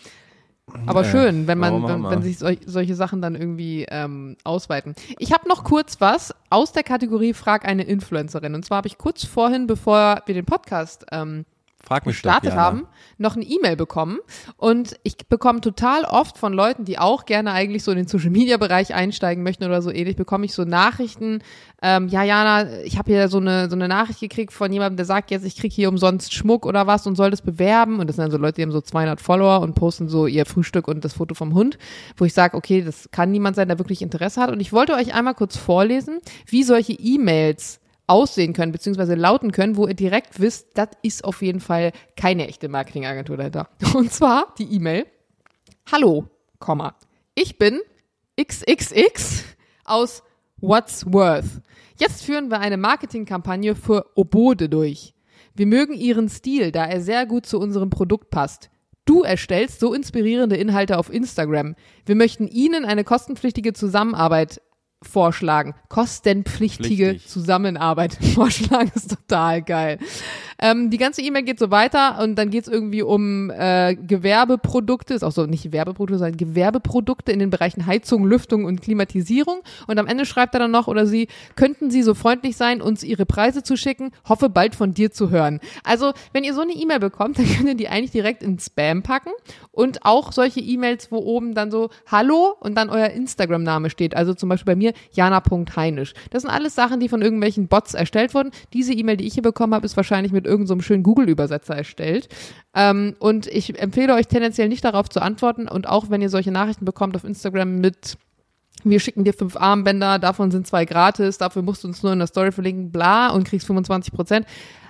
Aber äh, schön, wenn man, wenn, wenn, sich sol solche Sachen dann irgendwie ähm, ausweiten. Ich habe noch kurz was aus der Kategorie Frag eine Influencerin. Und zwar habe ich kurz vorhin, bevor wir den Podcast ähm,
Frag mich
gestartet haben, noch eine E-Mail bekommen. Und ich bekomme total oft von Leuten, die auch gerne eigentlich so in den Social Media Bereich einsteigen möchten oder so ähnlich, bekomme ich so Nachrichten. Ähm, ja, Jana, ich habe hier so eine, so eine Nachricht gekriegt von jemandem, der sagt jetzt, ich kriege hier umsonst Schmuck oder was und soll das bewerben. Und das sind dann so Leute, die haben so 200 Follower und posten so ihr Frühstück und das Foto vom Hund, wo ich sage, okay, das kann niemand sein, der wirklich Interesse hat. Und ich wollte euch einmal kurz vorlesen, wie solche E-Mails aussehen können, beziehungsweise lauten können, wo ihr direkt wisst, das ist auf jeden Fall keine echte Marketingagentur dahinter. Und zwar die E-Mail. Hallo, Komma. Ich bin XXX aus What's Worth. Jetzt führen wir eine Marketingkampagne für Obode durch. Wir mögen ihren Stil, da er sehr gut zu unserem Produkt passt. Du erstellst so inspirierende Inhalte auf Instagram. Wir möchten Ihnen eine kostenpflichtige Zusammenarbeit vorschlagen. Kostenpflichtige Pflichtig. Zusammenarbeit vorschlagen ist total geil. Ähm, die ganze E-Mail geht so weiter und dann geht es irgendwie um äh, Gewerbeprodukte, ist auch so nicht Werbeprodukte, sondern Gewerbeprodukte in den Bereichen Heizung, Lüftung und Klimatisierung. Und am Ende schreibt er dann noch oder sie, könnten Sie so freundlich sein, uns Ihre Preise zu schicken? Hoffe bald von dir zu hören. Also, wenn ihr so eine E-Mail bekommt, dann könnt ihr die eigentlich direkt in Spam packen und auch solche E-Mails, wo oben dann so Hallo und dann euer Instagram-Name steht. Also zum Beispiel bei mir jana.heinisch. Das sind alles Sachen, die von irgendwelchen Bots erstellt wurden. Diese E-Mail, die ich hier bekommen habe, ist wahrscheinlich mit irgendeinem so schönen Google-Übersetzer erstellt. Ähm, und ich empfehle euch tendenziell nicht darauf zu antworten. Und auch wenn ihr solche Nachrichten bekommt auf Instagram mit wir schicken dir fünf Armbänder, davon sind zwei gratis, dafür musst du uns nur in der Story verlinken, bla, und kriegst 25 Prozent.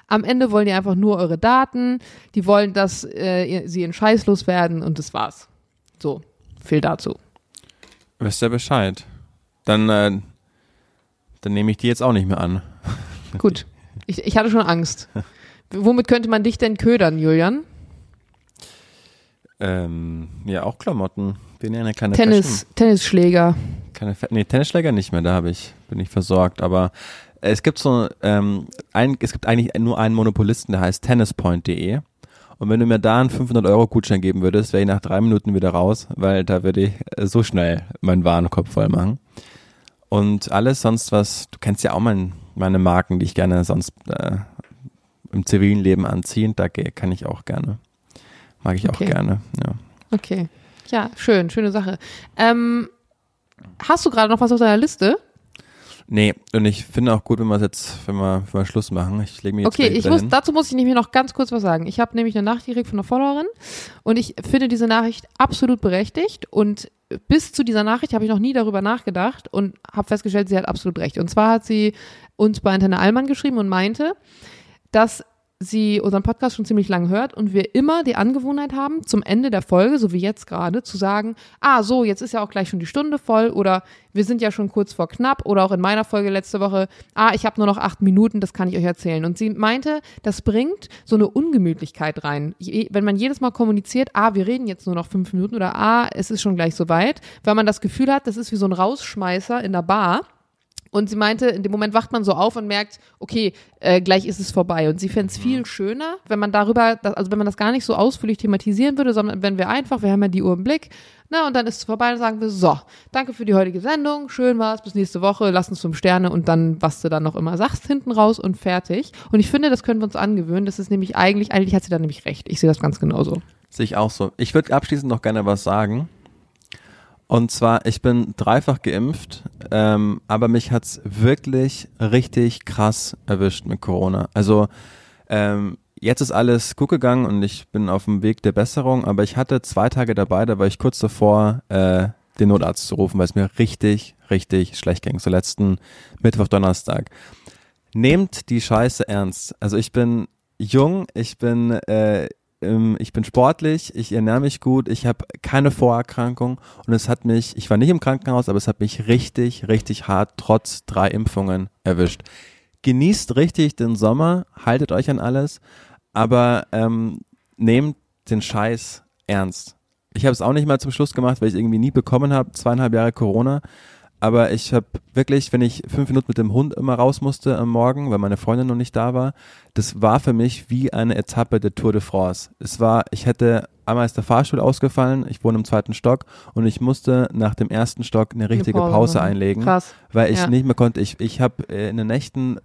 Am Ende wollen die einfach nur eure Daten, die wollen, dass äh, sie in Scheiß loswerden und das war's. So, viel dazu.
Wisst ihr Bescheid? Dann, äh, dann nehme ich die jetzt auch nicht mehr an.
Gut, ich, ich hatte schon Angst. Womit könnte man dich denn ködern, Julian?
Ähm, ja, auch Klamotten. Bin ja eine kleine
Tennis, Fashion. Tennisschläger.
Keine, nee, Tennisschläger nicht mehr, da habe ich, bin ich versorgt. Aber es gibt so, ähm, ein, es gibt eigentlich nur einen Monopolisten, der heißt tennispoint.de. Und wenn du mir da einen 500 Euro Gutschein geben würdest, wäre ich nach drei Minuten wieder raus, weil da würde ich so schnell meinen Warenkorb voll machen. Und alles sonst was, du kennst ja auch mein, meine Marken, die ich gerne sonst äh, im zivilen Leben anziehen, da kann ich auch gerne. Mag ich okay. auch gerne, ja.
Okay. Ja, schön, schöne Sache. Ähm, hast du gerade noch was auf deiner Liste?
Nee, und ich finde auch gut, wenn wir jetzt, wenn wir, wenn wir Schluss machen. Ich lege mir jetzt
Okay, ich muss, dazu muss ich nämlich noch ganz kurz was sagen. Ich habe nämlich eine Nachricht gekriegt von einer Followerin und ich finde diese Nachricht absolut berechtigt und bis zu dieser Nachricht habe ich noch nie darüber nachgedacht und habe festgestellt, sie hat absolut recht. Und zwar hat sie uns bei Antenne Allmann geschrieben und meinte, dass sie unseren Podcast schon ziemlich lange hört und wir immer die Angewohnheit haben, zum Ende der Folge, so wie jetzt gerade, zu sagen, ah, so, jetzt ist ja auch gleich schon die Stunde voll oder wir sind ja schon kurz vor knapp oder auch in meiner Folge letzte Woche, ah, ich habe nur noch acht Minuten, das kann ich euch erzählen. Und sie meinte, das bringt so eine Ungemütlichkeit rein. Wenn man jedes Mal kommuniziert, ah, wir reden jetzt nur noch fünf Minuten oder ah, es ist schon gleich soweit, weil man das Gefühl hat, das ist wie so ein Rausschmeißer in der Bar und sie meinte, in dem Moment wacht man so auf und merkt, okay, äh, gleich ist es vorbei. Und sie fände es mhm. viel schöner, wenn man darüber, also wenn man das gar nicht so ausführlich thematisieren würde, sondern wenn wir einfach, wir haben ja die Uhr im Blick, na, und dann ist es vorbei und sagen wir, so, danke für die heutige Sendung, schön war's, bis nächste Woche, lass uns fünf Sterne und dann, was du dann noch immer sagst, hinten raus und fertig. Und ich finde, das können wir uns angewöhnen. Das ist nämlich eigentlich, eigentlich hat sie da nämlich recht. Ich sehe das ganz genauso.
Sehe ich auch so. Ich würde abschließend noch gerne was sagen. Und zwar, ich bin dreifach geimpft, ähm, aber mich hat's wirklich richtig krass erwischt mit Corona. Also ähm, jetzt ist alles gut gegangen und ich bin auf dem Weg der Besserung, aber ich hatte zwei Tage dabei, da war ich kurz davor, äh, den Notarzt zu rufen, weil es mir richtig, richtig schlecht ging. So letzten Mittwoch, Donnerstag. Nehmt die Scheiße ernst. Also ich bin jung, ich bin äh, ähm, ich bin sportlich, ich ernähre mich gut, ich habe keine Vorerkrankung und es hat mich, ich war nicht im Krankenhaus, aber es hat mich richtig, richtig hart trotz drei Impfungen erwischt. Genießt richtig den Sommer, haltet euch an alles, aber ähm, nehmt den Scheiß ernst. Ich habe es auch nicht mal zum Schluss gemacht, weil ich irgendwie nie bekommen habe, zweieinhalb Jahre Corona. Aber ich habe wirklich, wenn ich fünf Minuten mit dem Hund immer raus musste am Morgen, weil meine Freundin noch nicht da war, das war für mich wie eine Etappe der Tour de France. Es war, ich hätte einmal ist der Fahrstuhl ausgefallen, ich wohne im zweiten Stock und ich musste nach dem ersten Stock eine richtige
Pause
Pause, einlegen,
Krass.
weil ich
Ja.
nicht mehr konnte. Ich, ich habe äh, in den Nächten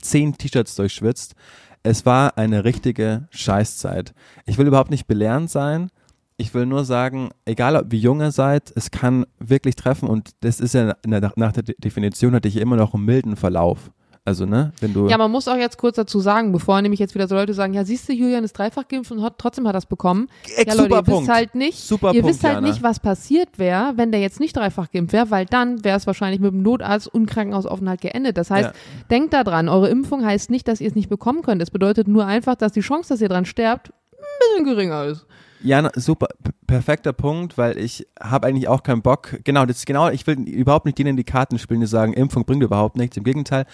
zehn T-Shirts durchschwitzt. Es war eine richtige Scheißzeit. Ich will überhaupt nicht belehrend sein. Ich will nur sagen, egal ob wie jung ihr seid, es kann wirklich treffen und das ist ja der, nach der De- Definition hatte ich immer noch einen milden Verlauf. Also, ne, wenn du.
Ja, man muss auch jetzt kurz dazu sagen, bevor nämlich jetzt wieder so Leute sagen, ja, siehst du, Julian ist dreifach geimpft und hat, trotzdem hat er es bekommen.
Ex-
ja, Leute,
super
ihr
Punkt.
wisst halt nicht,
Super
ihr
Punkt,
wisst halt
Jana.
nicht, was passiert wäre, wenn der jetzt nicht dreifach geimpft wäre, weil dann wäre es wahrscheinlich mit dem Notarzt und Krankenhausaufenthalt geendet. Das heißt,
Ja.
denkt da dran, eure Impfung heißt nicht, dass ihr es nicht bekommen könnt. Es bedeutet nur einfach, dass die Chance, dass ihr dran sterbt, ein bisschen geringer ist.
Ja, super, perfekter Punkt, weil ich habe eigentlich auch keinen Bock. Genau, das genau, ich will überhaupt nicht denen in die Karten spielen, die sagen, Impfung bringt überhaupt nichts. Im Gegenteil,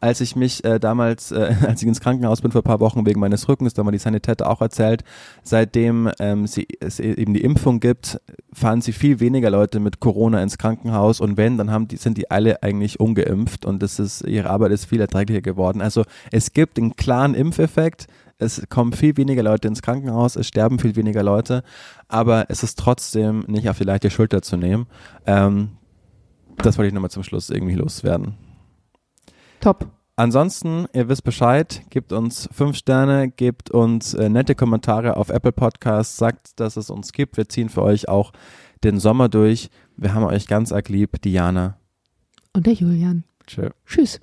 als ich mich äh, damals, äh, als ich ins Krankenhaus bin vor ein paar Wochen wegen meines Rückens, da haben mir die Sanitäter auch erzählt, seitdem ähm, sie, es eben die Impfung gibt, fahren sie viel weniger Leute mit Corona ins Krankenhaus und wenn, dann haben die, sind die alle eigentlich ungeimpft und das ist, ihre Arbeit ist viel erträglicher geworden. Also es gibt einen klaren Impfeffekt, es kommen viel weniger Leute ins Krankenhaus, es sterben viel weniger Leute, aber es ist trotzdem nicht auf die leichte Schulter zu nehmen. Ähm, das wollte ich nochmal zum Schluss irgendwie loswerden.
Top.
Ansonsten, ihr wisst Bescheid, gebt uns fünf Sterne, gebt uns äh, nette Kommentare auf Apple Podcasts, sagt, dass es uns gibt. Wir ziehen für euch auch den Sommer durch. Wir haben euch ganz arg lieb. Diana.
Und der Julian.
Tschö.
Tschüss.